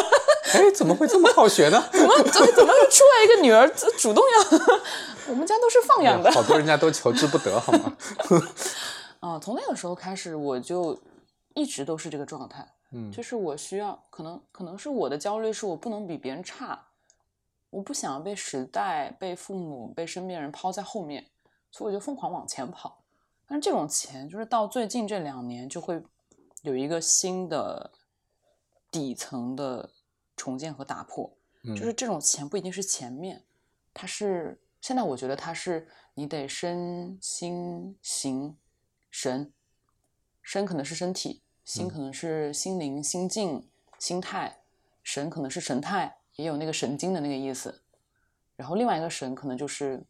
哎，怎么会这么好学呢？怎么怎么怎么出来一个女儿就主动要？我们家都是放养的。好多人家都求之不得，好吗？啊，从那个时候开始，我就一直都是这个状态。嗯就是我需要，可能可能是我的焦虑是我不能比别人差，我不想被时代、被父母、被身边人抛在后面，所以我就疯狂往前跑。但是这种钱，就是到最近这两年就会有一个新的底层的重建和打破，嗯，就是这种钱不一定是前面，它是现在我觉得它是你得身心形神，身可能是身体，心嗯可能是心灵、心境、心态，神可能是神态，也有那个神经的那个意思。然后另外一个神可能就是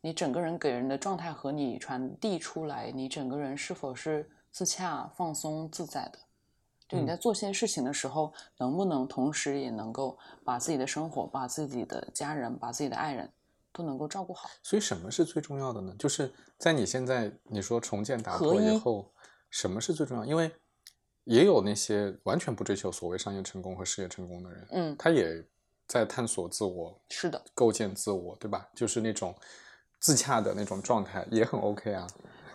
你整个人给人的状态和你传递出来，你整个人是否是自洽、放松、自在的。就你嗯在做这些事情的时候，能不能同时也能够把自己的生活、把自己的家人、把自己的爱人都能够照顾好？所以什么是最重要的呢？就是在你现在你说重建打破以后，什么是最重要？因为也有那些完全不追求所谓商业成功和事业成功的人，嗯，他也在探索自我，是的，构建自我，对吧？就是那种自洽的那种状态也很 OK 啊。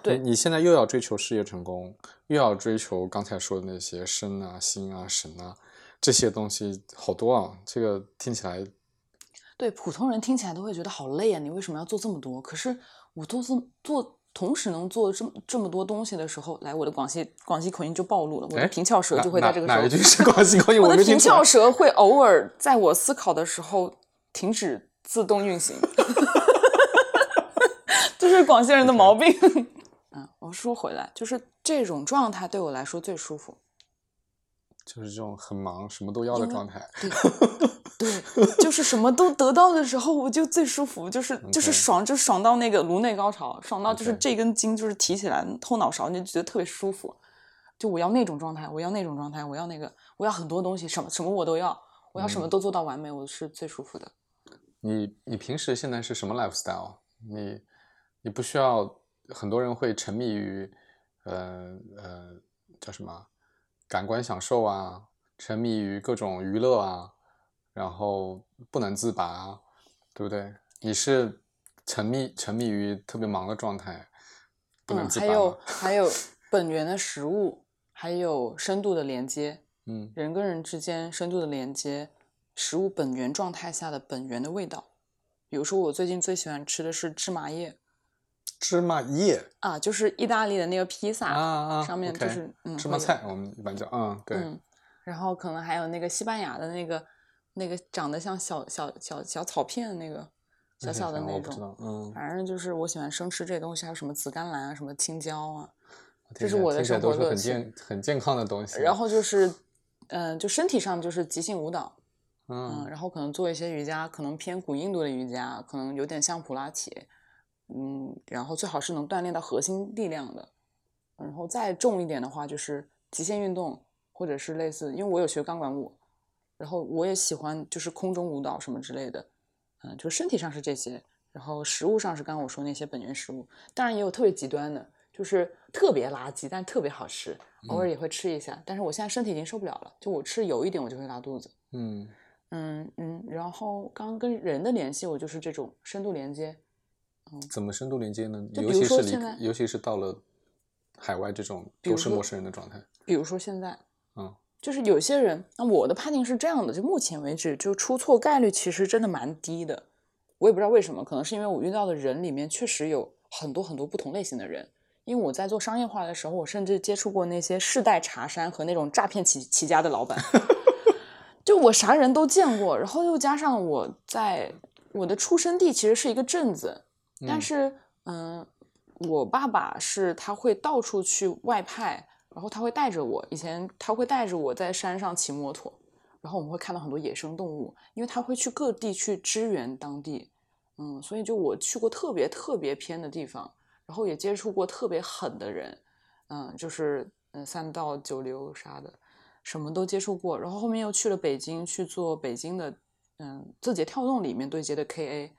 对你你现在又要追求事业成功，又要追求刚才说的那些身啊、心啊、神啊这些东西，好多啊。这个听起来对普通人听起来都会觉得好累啊！你为什么要做这么多？可是我做这做，同时能做这么这么多东西的时候，来，我的广西广西口音就暴露了，我的哎平翘舌就会在这个时候哪哪一句是广西口音？我的平翘舌会偶尔在我思考的时候停止自动运行，这是广西人的毛病。嗯，我说回来，就是这种状态对我来说最舒服。就是这种很忙、什么都要的状态。对，就 是什么都得到的时候，我就最舒服，就是就是爽，就爽到那个颅内高潮，爽到就是这根筋就是提起来后脑勺，你就觉得特别舒服。就我要那种状态，我要那种状态，我要那个，我要很多东西，什么什么我都要，我要什么嗯都做到完美，我是最舒服的。你你平时现在是什么 lifestyle？你你不需要很多人会沉迷于呃呃叫什么感官享受啊，沉迷于各种娱乐啊，然后不能自拔啊，对不对？你是沉迷沉迷于特别忙的状态，不能嗯，自拔吗？还有还 有本源的食物，还有深度的连接，嗯人跟人之间深度的连接，食物本源状态下的本源的味道。比如说，我最近最喜欢吃的是芝麻叶芝麻叶啊，就是意大利的那个披萨，啊啊，上面就是嗯芝麻菜，我们一般叫嗯对，嗯，然后可能还有那个西班牙的那个那个长得像小小小小草片的那个小小的那种，嗯，反正就是我喜欢生吃这些东西，还有什么紫甘蓝啊，什么青椒啊，这是我的生活乐趣健很健康的东西。然后就是嗯、就身体上就是即兴舞蹈，嗯，嗯然后可能做一些瑜伽，可能偏古印度的瑜伽，可能有点像普拉提，嗯，然后最好是能锻炼到核心力量的，然后再重一点的话就是极限运动，或者是类似，因为我有学钢管舞，然后我也喜欢就是空中舞蹈什么之类的，嗯，就身体上是这些，然后食物上是刚刚我说那些本源食物，当然也有特别极端的，就是特别垃圾但特别好吃，偶尔也会吃一下，但是我现在身体已经受不了了，就我吃油一点我就会拉肚子。嗯嗯嗯，然后刚刚跟人的联系，我就是这种深度连接。怎么深度连接呢？尤其是尤其是到了海外这种都是陌生人的状态。比如说现在，嗯就是有些人，那我的判定是这样的，就目前为止，就出错概率其实真的蛮低的。我也不知道为什么，可能是因为我遇到的人里面确实有很多很多不同类型的人。因为我在做商业化的时候，我甚至接触过那些世代茶山和那种诈骗起起家的老板，就我啥人都见过。然后又加上我在我的出生地其实是一个镇子，但是嗯，我爸爸是他会到处去外派，然后他会带着我。以前他会带着我在山上骑摩托，然后我们会看到很多野生动物，因为他会去各地去支援当地。嗯，所以就我去过特别特别偏的地方。然后也接触过特别狠的人，嗯，就是嗯三道九流啥的，什么都接触过。然后后面又去了北京去做北京的嗯字节跳动里面对接的 KA，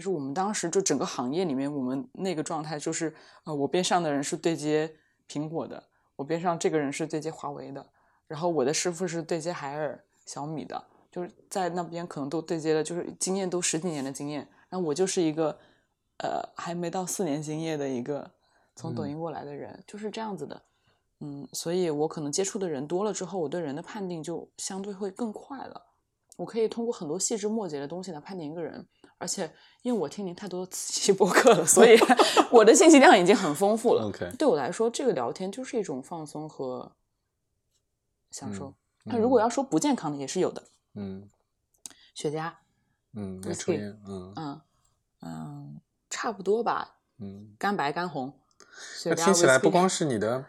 就是我们当时就整个行业里面，我们那个状态就是呃我边上的人是对接苹果的，我边上这个人是对接华为的，然后我的师傅是对接海尔、小米的，就是在那边可能都对接了，就是经验都十几年的经验，然后我就是一个。呃，还没到四年经验的一个从抖音过来的人，就是这样子的，嗯，所以我可能接触的人多了之后，我对人的判定就相对会更快了。我可以通过很多细枝末节的东西来判定一个人，而且因为我听您太多期播 客了，所以 我的信息量已经很丰富了。OK，对我来说，这个聊天就是一种放松和享受。那如果要说不健康的，也是有的。嗯，雪茄，嗯，没抽烟，嗯嗯嗯。差不多吧，嗯，干白干红，那听起来不光是你的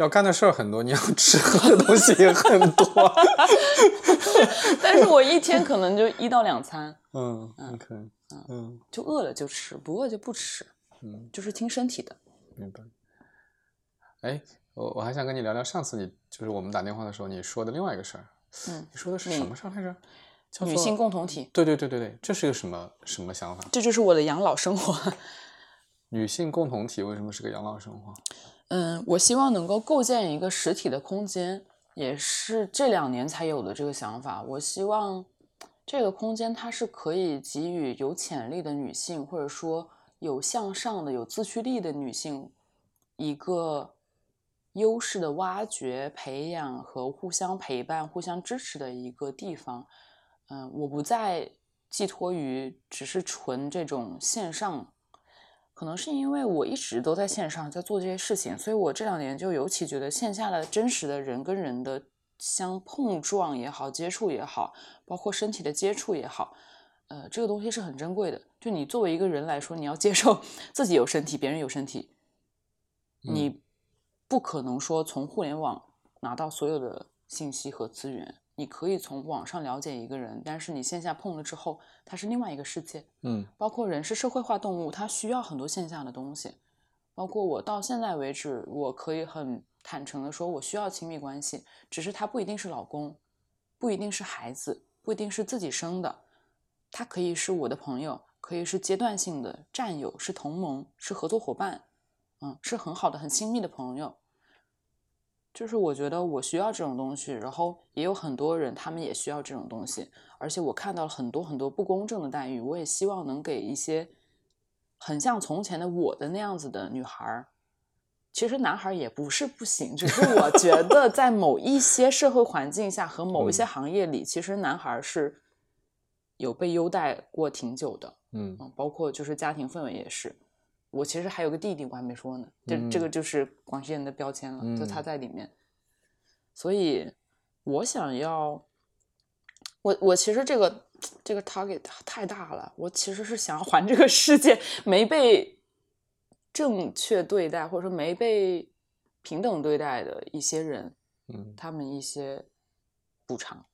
要干的事儿很多，你要吃喝的东西也很多。但是我一天可能就一到两餐，嗯，OK，嗯，就饿了就吃，不饿就不吃，嗯，就是听身体的。明白。哎，我我还想跟你聊聊上次你就是我们打电话的时候你说的另外一个事儿，嗯，你说的是什么事儿来着？女性共同体，对对对对对，这是个什么什么想法？这就是我的养老生活。女性共同体为什么是个养老生活？嗯，我希望能够构建一个实体的空间，也是这两年才有的这个想法。我希望这个空间它是可以给予有潜力的女性，或者说有向上的、有自驱力的女性一个优势的挖掘、培养和互相陪伴、互相支持的一个地方。嗯，我不再寄托于只是纯这种线上，可能是因为我一直都在线上在做这些事情，所以我这两年就尤其觉得线下的真实的人跟人的相碰撞也好，接触也好，包括身体的接触也好，呃，这个东西是很珍贵的。就你作为一个人来说，你要接受 自己有身体，别人有身体，你不可能说从互联网拿到所有的信息和资源。你可以从网上了解一个人，但是你线下碰了之后，他是另外一个世界。嗯，包括人是社会化动物，他需要很多线下的东西。包括我到现在为止，我可以很坦诚的说，我需要亲密关系，只是他不一定是老公，不一定是孩子，不一定是自己生的，他可以是我的朋友，可以是阶段性的战友，是同盟，是合作伙伴，嗯，是很好的、很亲密的朋友。就是我觉得我需要这种东西，然后也有很多人他们也需要这种东西，而且我看到了很多很多不公正的待遇，我也希望能给一些很像从前的我的那样子的女孩儿。其实男孩也不是不行，只是我觉得在某一些社会环境下和某一些行业里，其实男孩是有被优待过挺久的。嗯，包括就是家庭氛围也是。我其实还有个弟弟，我还没说呢。这这个就是广西人的标签了，就他在里面。所以，我想要，我我其实这个这个 target 太大了。我其实是想要还这个世界没被正确对待，或者说没被平等对待的一些人，嗯，他们一些补偿，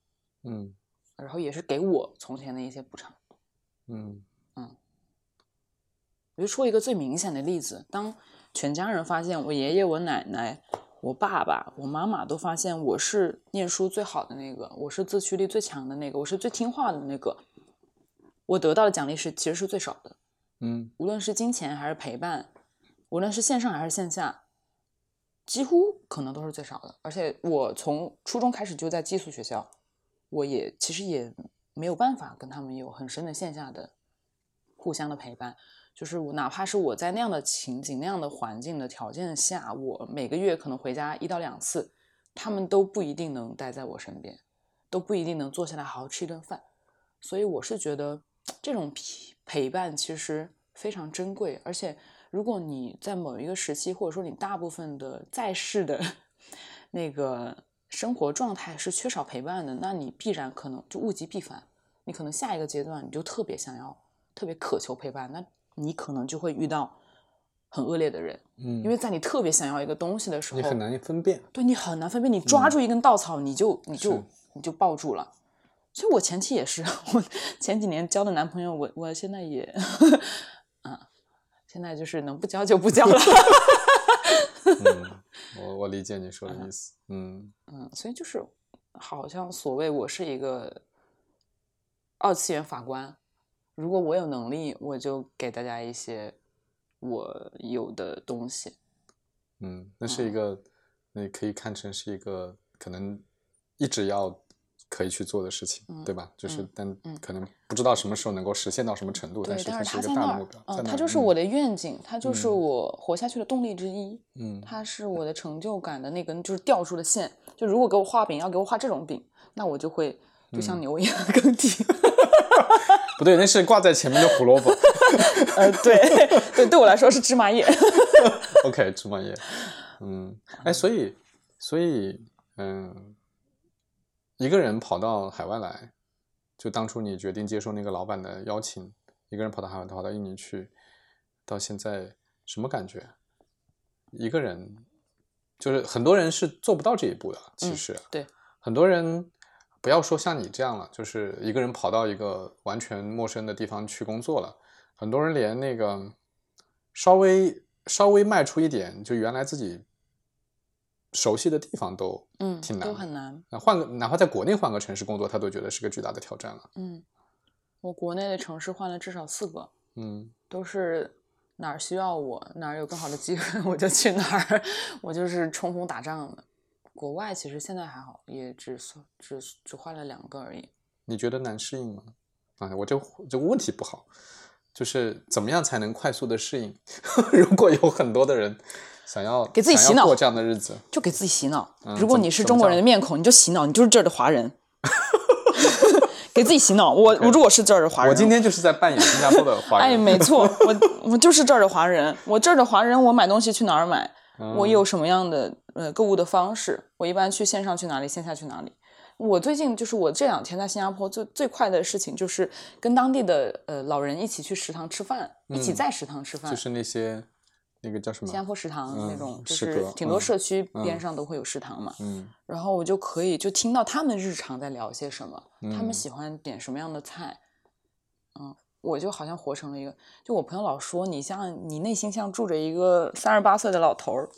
嗯，然后也是给我从前的一些补偿，嗯。我就说一个最明显的例子：当全家人发现我爷爷、我奶奶、我爸爸、我妈妈都发现我是念书最好的那个，我是自驱力最强的那个，我是最听话的那个，我得到的奖励是其实是最少的。嗯，无论是金钱还是陪伴，无论是线上还是线下，几乎可能都是最少的。而且我从初中开始就在寄宿学校，我也其实也没有办法跟他们有很深的线下的互相的陪伴。就是我，哪怕是我在那样的情景、那样的环境的条件下，我每个月可能回家一到两次，他们都不一定能待在我身边，都不一定能坐下来好好吃一顿饭。所以我是觉得这种陪陪伴其实非常珍贵，而且如果你在某一个时期，或者说你大部分的在世的那个生活状态是缺少陪伴的，那你必然可能就物极必反，你可能下一个阶段你就特别想要、特别渴求陪伴，那你可能就会遇到很恶劣的人，嗯，因为在你特别想要一个东西的时候，你很难分辨。对你很难分辨，你抓住一根稻草，你就你就你就抱住了。所以我前期也是，我前几年交的男朋友，我我现在也，啊，现在就是能不交就不交了。嗯，我我理解你说的意思。嗯嗯，所以就是好像所谓我是一个二次元法官，如果我有能力，我就给大家一些我有的东西。嗯，那是一个，你可以看成是一个可能一直要可以去做的事情，对吧？就是嗯但嗯可能不知道什么时候能够实现到什么程度，但是它是一个大目标，，它就是我的愿景，它就是嗯我活下去的动力之一。嗯它是我的成就感的那根就是吊住的线。就如果给我画饼，要给我画这种饼，那我就会就像嗯牛一样耕地。不对，那是挂在前面的胡萝卜。呃，对对，对我来说是芝麻叶。OK，芝麻叶。嗯，哎，所以所以嗯，一个人跑到海外来，就当初你决定接受那个老板的邀请，一个人跑到海外，跑到印尼去，到现在什么感觉？一个人，就是很多人是做不到这一步的，其嗯实，对，很多人不要说像你这样了，就是一个人跑到一个完全陌生的地方去工作了，很多人连那个稍微稍微迈出一点，就原来自己熟悉的地方都嗯，挺难的都很难。那换个哪怕在国内换个城市工作，他都觉得是个巨大的挑战了。嗯，我国内的城市换了至少四个，嗯都是哪儿需要我，哪儿有更好的机会，我就去哪儿，我就是冲锋打仗的。国外其实现在还好，也只算只只换了两个而已。你觉得难适应吗？啊，我这个这个问题不好，就是怎么样才能快速的适应？如果有很多的人想要给自己洗脑过这样的日子，就给自己洗脑。嗯如果你是中国人的面孔，你就洗脑，你就是这儿的华人。给自己洗脑，我我如果是这儿的华人，我今天就是在扮演新加坡的华人。哎，没错，我我就是这儿的华人，我这儿的华人，我买东西去哪儿买？我嗯有什么样的呃购物的方式？我一般去线上去哪里，线下去哪里？我最近就是我这两天在新加坡最最快的事情就是跟当地的呃老人一起去食堂吃饭，一起嗯在食堂吃饭。就是那些那个叫什么？新加坡食堂那嗯种，就是挺多嗯社区嗯边上都会有食堂嘛。嗯然后我就可以就听到他们日常在聊些什么，他们嗯喜欢点什么样的菜，嗯，我就好像活成了一个，就我朋友老说你像你内心像住着一个三十八岁的老头儿，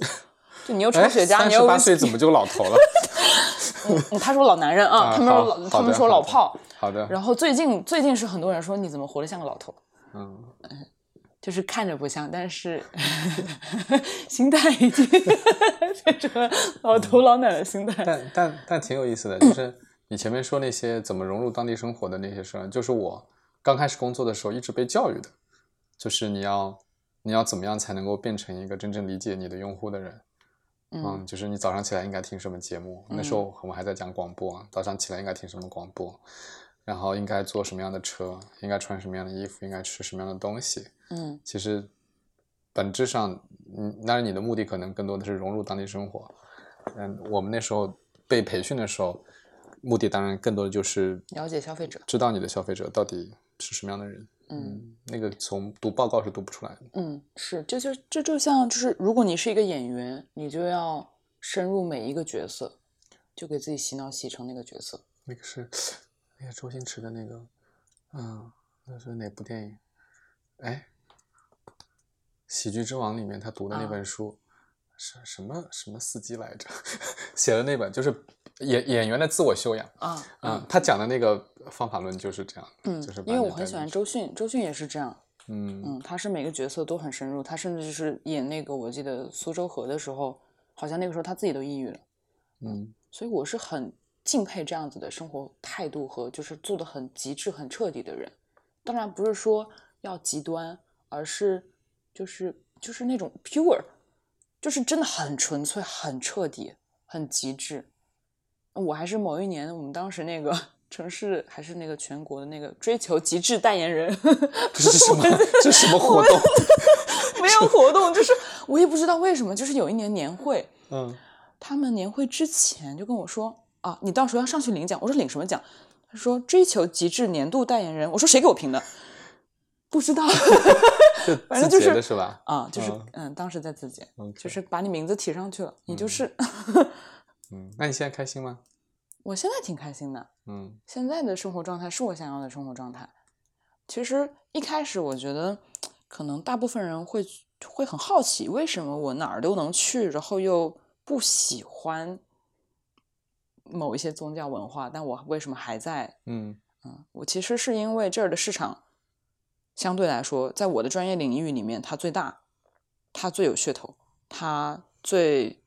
就你又抽哎，雪茄，你又十八岁 怎么就老头了？嗯他说老男人啊，啊他们说老他们说老炮，好的，然后最近最近是很多人说你怎么活得像个老头，嗯，就是看着不像，但是 心态已经 变成了老头老奶的心态。但但但挺有意思的，就是你前面说那些怎么融入当地生活的那些事儿，就是我刚开始工作的时候一直被教育的，就是你要你要怎么样才能够变成一个真正理解你的用户的人。嗯嗯，就是你早上起来应该听什么节目，那时候我们还在讲广播，早上起来应该听什么广播，然后应该坐什么样的车，应该穿什么样的衣服，应该吃什么样的东西。嗯其实本质上，嗯，当然你的目的可能更多的是融入当地生活。嗯，我们那时候被培训的时候，目的当然更多的就是了解消费者知道你的消费者到底是什么样的人。嗯那个从读报告是读不出来的。嗯，是，这就这就像就是，如果你是一个演员，你就要深入每一个角色，就给自己洗脑洗成那个角色。那个是那个周星驰的那个，嗯，那是哪部电影？哎，《喜剧之王》里面他读的那啊本书、是什么什么司机来着？写的那本就是演演员的自我修养。啊嗯，他讲的那个方法论就是这样，嗯就是，因为我很喜欢，周迅，周迅也是这样。嗯嗯，他是每个角色都很深入，他甚至就是演那个我记得苏州河的时候，好像那个时候他自己都抑郁了。嗯所以我是很敬佩这样子的生活态度和就是做的很极致、很彻底的人。当然不是说要极端，而是就是就是那种 pure，就是真的很纯粹、很彻底。很极致。我还是某一年，我们当时那个城市还是那个全国的那个追求极致代言人，这是什么？这是什么活动？没有活动，就是我也不知道为什么，就是有一年年会，嗯，他们年会之前就跟我说啊，你到时候要上去领奖。我说领什么奖？他说追求极致年度代言人。我说谁给我评的？不知道，反正就是是吧？啊，就是嗯，当时在自检，就是把你名字提上去了，你就是。嗯，那你现在开心吗？我现在挺开心的，嗯，现在的生活状态是我想要的生活状态。其实一开始我觉得，可能大部分人会会很好奇，为什么我哪儿都能去，然后又不喜欢某一些宗教文化，但我为什么还在？嗯嗯，我其实是因为这儿的市场相对来说，在我的专业领域里面，它最大，它最有噱头，它最。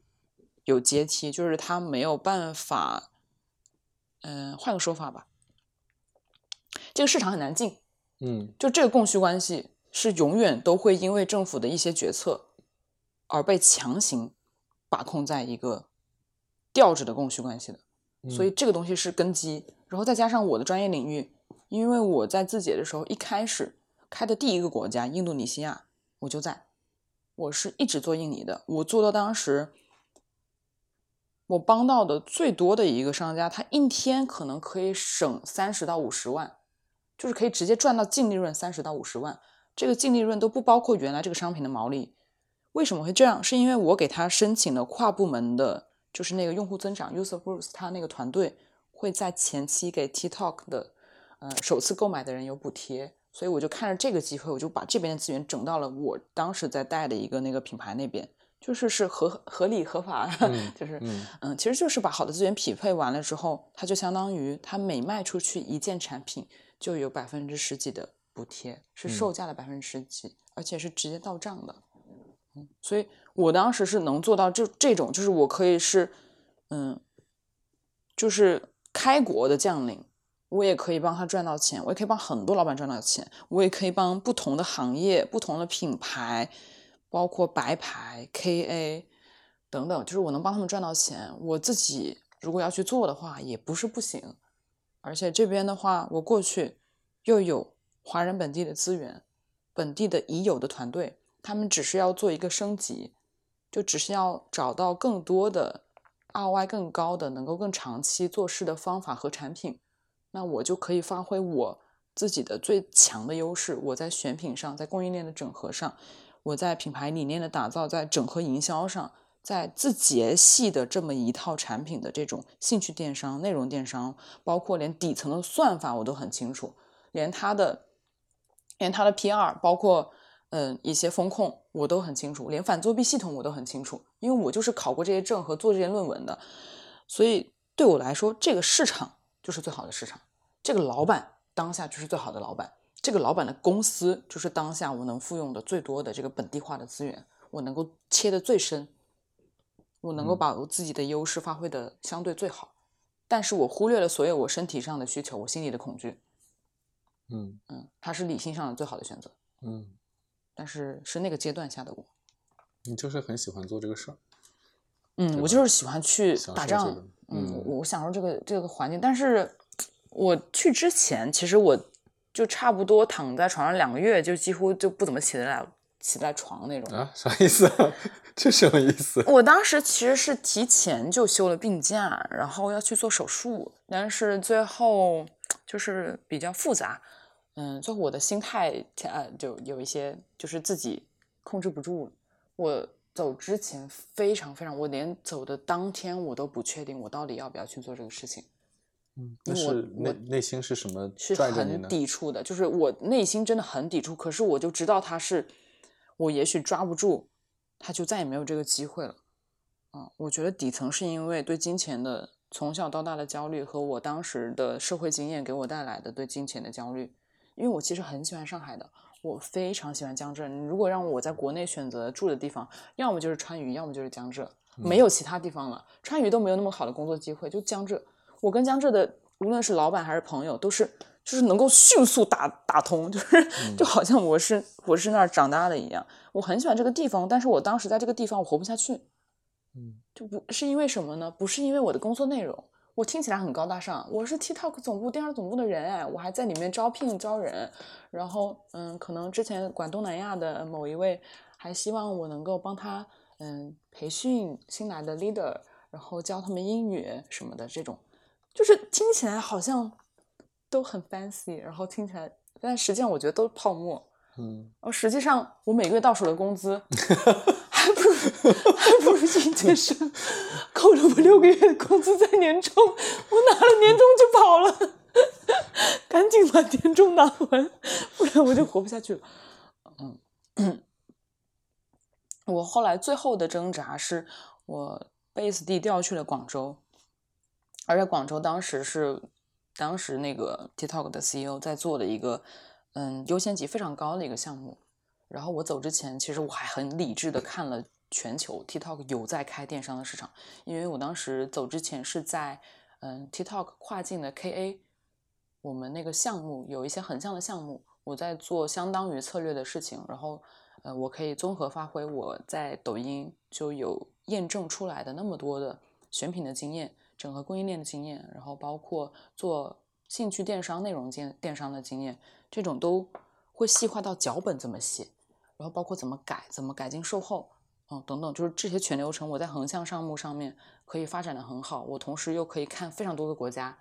有阶梯，就是它没有办法，嗯，换个说法吧，这个市场很难进，嗯，就这个供需关系是永远都会因为政府的一些决策而被强行把控在一个调制的供需关系的，所以这个东西是根基。然后再加上我的专业领域，因为我在自己的时候一开始开的第一个国家印度尼西亚，我就在，我是一直做印尼的，我做到当时。我帮到的最多的一个商家，他一天可能可以省三十到五十万，就是可以直接赚到净利润三十到五十万。这个净利润都不包括原来这个商品的毛利。为什么会这样？是因为我给他申请了跨部门的，就是那个用户增长 user growth，他那个团队会在前期给 TikTok 的呃首次购买的人有补贴，所以我就看着这个机会，我就把这边的资源整到了我当时在带的一个那个品牌那边。就是是合合理合法，就是嗯，其实就是把好的资源匹配完了之后，它就相当于它每卖出去一件产品就有百分之十几的补贴，是售价的百分之十几，而且是直接到账的。嗯，所以我当时是能做到这这种，就是我可以是嗯，就是开国的将领，我也可以帮他赚到钱，我也可以帮很多老板赚到钱，我也可以帮不同的行业、不同的品牌。包括白牌、KA 等等，就是我能帮他们赚到钱。我自己如果要去做的话，也不是不行。而且这边的话，我过去又有华人本地的资源，本地的已有的团队，他们只是要做一个升级，就只是要找到更多的 ROI 更高的、能够更长期做事的方法和产品，那我就可以发挥我自己的最强的优势。我在选品上，在供应链的整合上。我在品牌理念的打造，在整合营销上，在字节系的这么一套产品的这种兴趣电商、内容电商，包括连底层的算法我都很清楚，连它的，连它的 PR，包括嗯一些风控我都很清楚，连反作弊系统我都很清楚，因为我就是考过这些证和做这些论文的，所以对我来说，这个市场就是最好的市场，这个老板当下就是最好的老板。这个老板的公司就是当下我能复用的最多的这个本地化的资源，我能够切的最深，我能够把我自己的优势发挥的相对最好，但是我忽略了所有我身体上的需求，我心里的恐惧。嗯嗯，它是理性上的最好的选择。嗯，但是是那个阶段下的我。你就是很喜欢做这个事儿。嗯，我就是喜欢去打仗。嗯，我享受这个这个环境，但是我去之前，其实我。就差不多躺在床上两个月，就几乎就不怎么起得来，起在床那种啊？啥意思？这什么意思？我当时其实是提前就休了病假，然后要去做手术，但是最后就是比较复杂。嗯，最后我的心态呃就有一些就是自己控制不住。我走之前非常非常，我连走的当天我都不确定我到底要不要去做这个事情。嗯，那是内内心是什么？是很抵触的，就是我内心真的很抵触。可是我就知道他是，我也许抓不住，他就再也没有这个机会了。啊，我觉得底层是因为对金钱的从小到大的焦虑和我当时的社会经验给我带来的对金钱的焦虑。因为我其实很喜欢上海的，我非常喜欢江浙。如果让我在国内选择住的地方，要么就是川渝，要么就是江浙，没有其他地方了。川渝都没有那么好的工作机会，就江浙。我跟江浙的无论是老板还是朋友，都是就是能够迅速打打通，就是 就好像我是我是那儿长大的一样。我很喜欢这个地方，但是我当时在这个地方我活不下去。嗯就不是因为什么呢？不是因为我的工作内容，我听起来很高大上，我是 TikTok 总部电商总部的人哎，我还在里面招聘招人，然后嗯，可能之前管东南亚的某一位还希望我能够帮他嗯培训新来的 leader，然后教他们英语什么的，这种就是听起来好像都很 fancy，然后听起来，但实际上我觉得都是泡沫。嗯，而实际上我每个月到手的工资，还不如还不如进健身，扣了我六个月的工资在年终，我拿了年终就跑了，赶紧把年终拿完，不然我就活不下去了。嗯，我后来最后的挣扎是我 base 地调去了广州，而且广州当时是当时那个 TikTok 的 CEO 在做的一个嗯优先级非常高的一个项目。然后我走之前，其实我还很理智的看了全球 TikTok 有在开电商的市场，因为我当时走之前是在嗯 TikTok 跨境的 KA，我们那个项目有一些横向的项目，我在做相当于策略的事情，然后呃我可以综合发挥我在抖音就有验证出来的那么多的选品的经验、整合供应链的经验，然后包括做兴趣电商、内容电电商的经验，这种都会细化到脚本怎么写。然后包括怎么改、怎么改进售后，嗯，等等，就是这些全流程，我在横向项目上面可以发展的很好。我同时又可以看非常多的国家。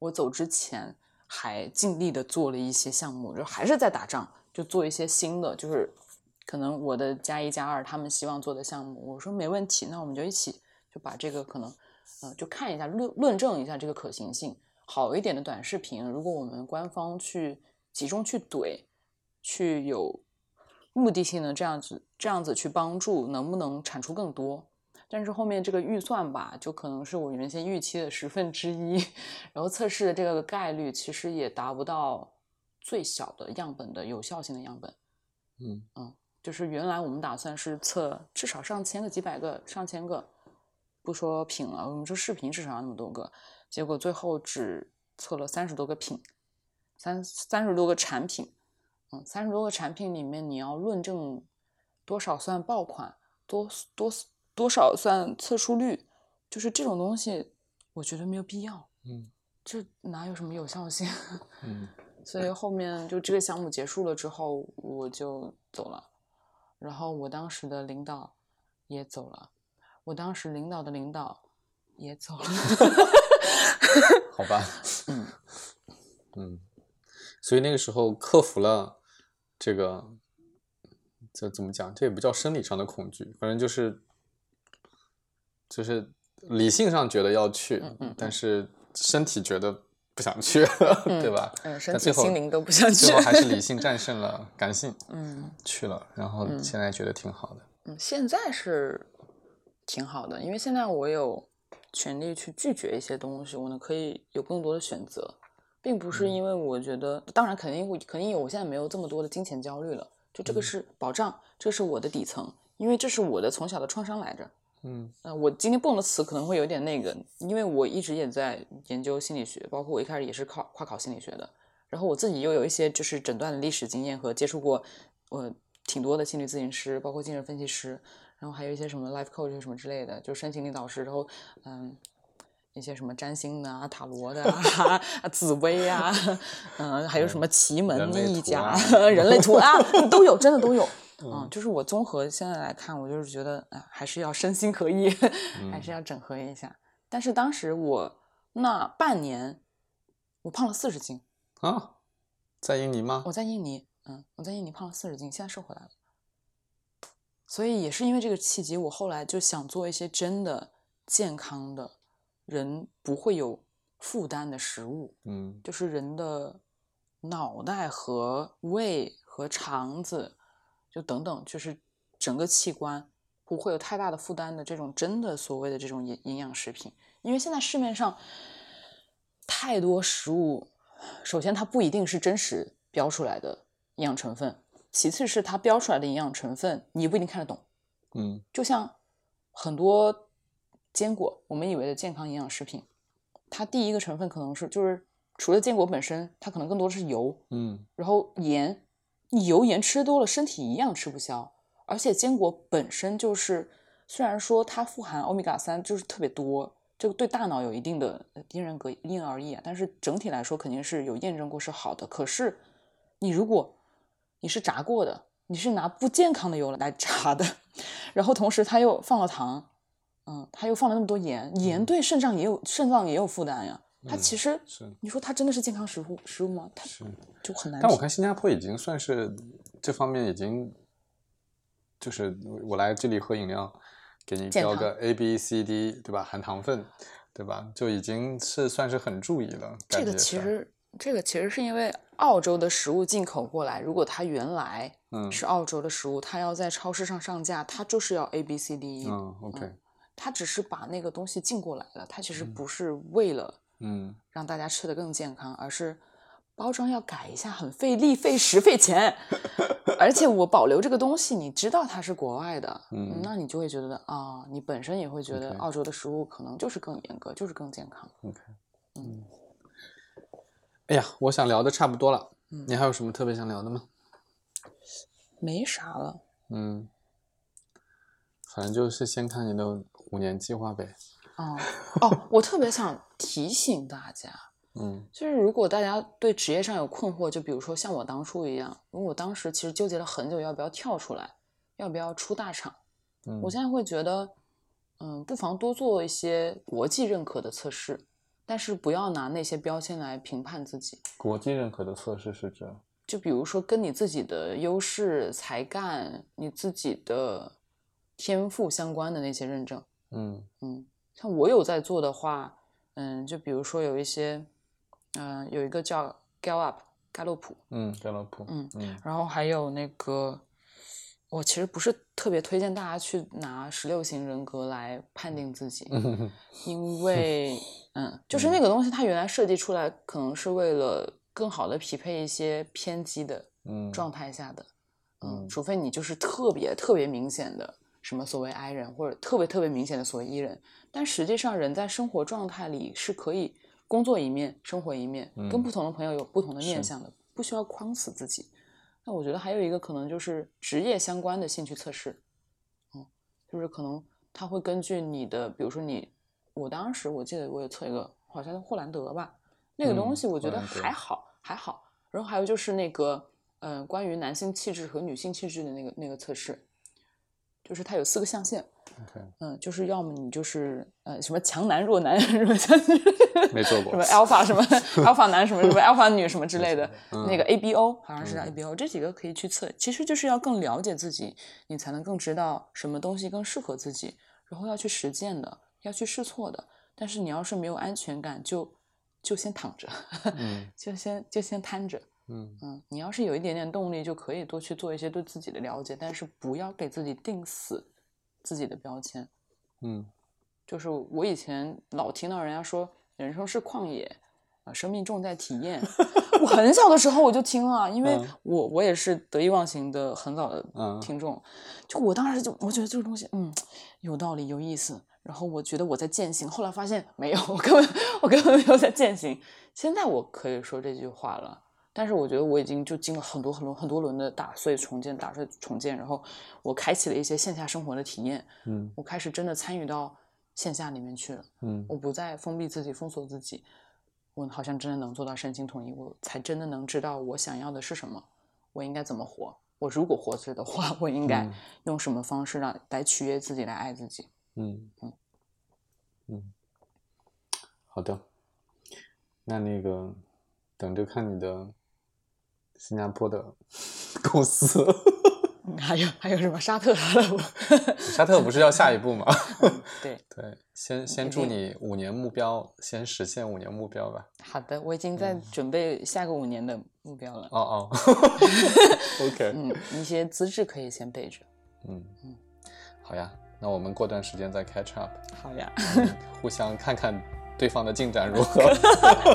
我走之前还尽力的做了一些项目，就还是在打仗，就做一些新的，就是可能我的加一加二他们希望做的项目，我说没问题，那我们就一起就把这个可能，嗯，就看一下论论证一下这个可行性。好一点的短视频，如果我们官方去集中去怼，去有。目的性的这样子这样子去帮助，能不能产出更多？但是后面这个预算吧，就可能是我原先预期的十分之一，然后测试的这个概率其实也达不到最小的样本的有效性的样本。嗯嗯，就是原来我们打算是测至少上千个、几百个、上千个，不说品了，我们说视频至少要那么多个，结果最后只测了三十多个品，三三十多个产品。嗯三十多个产品里面，你要论证多少算爆款，多多多少算测出率，就是这种东西，我觉得没有必要。嗯，这哪有什么有效性？嗯，所以后面就这个项目结束了之后，我就走了。然后我当时的领导也走了，我当时领导的领导也走了。好吧。嗯嗯，所以那个时候克服了。这个这怎么讲？这也不叫生理上的恐惧，反正就是就是理性上觉得要去，但是身体觉得不想去，对吧？嗯，身体心灵都不想去，最后还是理性战胜了感性，嗯，去了，然后现在觉得挺好的。嗯，现在是挺好的，因为现在我有权利去拒绝一些东西，我呢可以有更多的选择。并不是因为我觉得，当然肯定会，肯定有。我现在没有这么多的金钱焦虑了，就这个是保障，这是我的底层，因为这是我的从小的创伤来着。嗯，呃，我今天蹦的词可能会有点那个，因为我一直也在研究心理学，包括我一开始也是考跨考心理学的，然后我自己又有一些就是诊断的历史经验和接触过，我挺多的心理咨询师，包括精神分析师，然后还有一些什么 life coach 什么之类的，就身心灵导师，然后嗯。一些什么占星的啊、塔罗的啊、紫薇啊，嗯，还有什么奇门异甲、人类图啊，都有，真的都有。嗯，就是我综合现在来看，我就是觉得，哎，还是要身心合一，还是要整合一下。但是当时我那半年，我胖了四十斤啊，在印尼吗？我在印尼，嗯，我在印尼胖了四十斤，现在瘦回来了。所以也是因为这个契机，我后来就想做一些真的健康的。人不会有负担的食物，嗯，就是人的脑袋和胃和肠子，就等等，就是整个器官不会有太大的负担的这种真的所谓的这种营营养食品。因为现在市面上太多食物，首先它不一定是真实标出来的营养成分，其次是它标出来的营养成分你不一定看得懂，嗯，就像很多。坚果，我们以为的健康营养食品，它第一个成分可能是就是除了坚果本身，它可能更多的是油，嗯，然后盐，你油盐吃多了，身体一样吃不消。而且坚果本身就是虽然说它富含欧米伽三就是特别多，这个对大脑有一定的呃因人格因人而异啊，但是整体来说肯定是有验证过是好的。可是你如果你是炸过的，你是拿不健康的油来炸的，然后同时它又放了糖，嗯，它又放了那么多盐，盐对肾脏也有肾脏也有负担呀。它其实是你说它真的是健康食物食物吗？它是，就很难但我看新加坡已经算是这方面已经，就是我来这里喝饮料，给你标个 A B C D，对吧？含糖分，对吧？就已经是算是很注意了。这个其实，这个其实是因为澳洲的食物进口过来，如果它原来嗯。是澳洲的食物，它要在超市上上架，它就是要 A B C D E，、嗯，OK，它只是把那个东西进过来了，它其实不是为了嗯。让大家吃的更健康，而是包装要改一下，很费力、费时、费钱。而且我保留这个东西，你知道它是国外的，嗯那。你就会觉得啊，你本身也会觉得澳洲的食物可能就是更严格，就是更健康。OK，嗯。哎呀，我想聊的差不多了，嗯你还有什么特别想聊的吗？没啥了。嗯，反正就是先看你的五年计划呗。哦哦，我特别想提醒大家，嗯就是如果大家对职业上有困惑，就比如说像我当初一样，因为我当时其实纠结了很久，要不要跳出来，要不要出大厂。嗯，我现在会觉得，嗯，不妨多做一些国际认可的测试，但是不要拿那些标签来评判自己。国际认可的测试是指，就比如说跟你自己的优势、才干、你自己的天赋相关的那些认证。嗯嗯，像我有在做的话，嗯，就比如说有一些，嗯、有一个叫 Gallup 盖洛普，嗯，盖洛普，嗯嗯然后还有那个，我其实不是特别推荐大家去拿十六型人格来判定自己，嗯。因为，嗯，就是那个东西它原来设计出来可能是为了更好的匹配一些偏激的嗯。状态下的，嗯，嗯。除非你就是特别特别明显的什么所谓 I 人，或者特别特别明显的所谓 E 人，但实际上人在生活状态里是可以工作一面，生活一面，跟嗯。不同的朋友有不同的面是。向的，不需要框死自己。那我觉得还有一个可能就是职业相关的兴趣测试，嗯，就是可能他会根据你的，比如说你，我当时我记得我有测一个，好像是霍兰德吧，那个东嗯西我觉得还好还好。然后还有就是那个，呃，关于男性气质和女性气质的那个那个测试，就是它有四个象限，嗯，就是要么你就是呃什么强男弱男什么像没做过什么 alpha 什么 alpha 男什么什么 alpha 女什么之类的，嗯。那个。ABO 好像是叫嗯。ABO，、这几个可以去测，其实就是要更了解自己，你才能更知道什么东西更适合自己，然后要去实践的，要去试错的。但是你要是没有安全感，就就先躺着，嗯。就先就先瘫着。嗯。嗯，你要是有一点点动力，就可以多去做一些对自己的了解，但是不要给自己定死自己的标签。嗯就是我以前老听到人家说人生是旷野啊，生命重在体验。我很小的时候我就听了，因为嗯我我也是得意忘形的很早的嗯听众，就我当时就我觉得这个东西嗯有道理有意思，然后我觉得我在践行，后来发现没有，我根本我根本没有在践行。现在我可以说这句话了。但是我觉得我已经就经了很多很多很多轮的打碎重建，打碎重建，然后我开启了一些线下生活的体验，嗯我开始真的参与到线下里面去了。嗯我不再封闭自己、封锁自己，我好像真的能做到身心统一，我才真的能知道我想要的是什么，我应该怎么活。我如果活着的话，我应该嗯用什么方式让来取悦自己，来爱自己。嗯嗯嗯，好的，那那个等着看你的新加坡的 公司，嗯还有还有什么沙特阿拉伯？沙特不是要下一步吗？对，对，先先祝你五年目标先实现五年目标吧。好的，我已经在准备下个五年的目标了。哦哦，OK，嗯，一些资质可以先备着。嗯嗯，好呀，那我们过段时间再 catch up，好呀，互相看看对方的进展如何。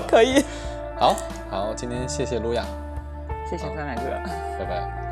可以。好好，今天谢谢卢雅，谢谢三奶哥。拜拜。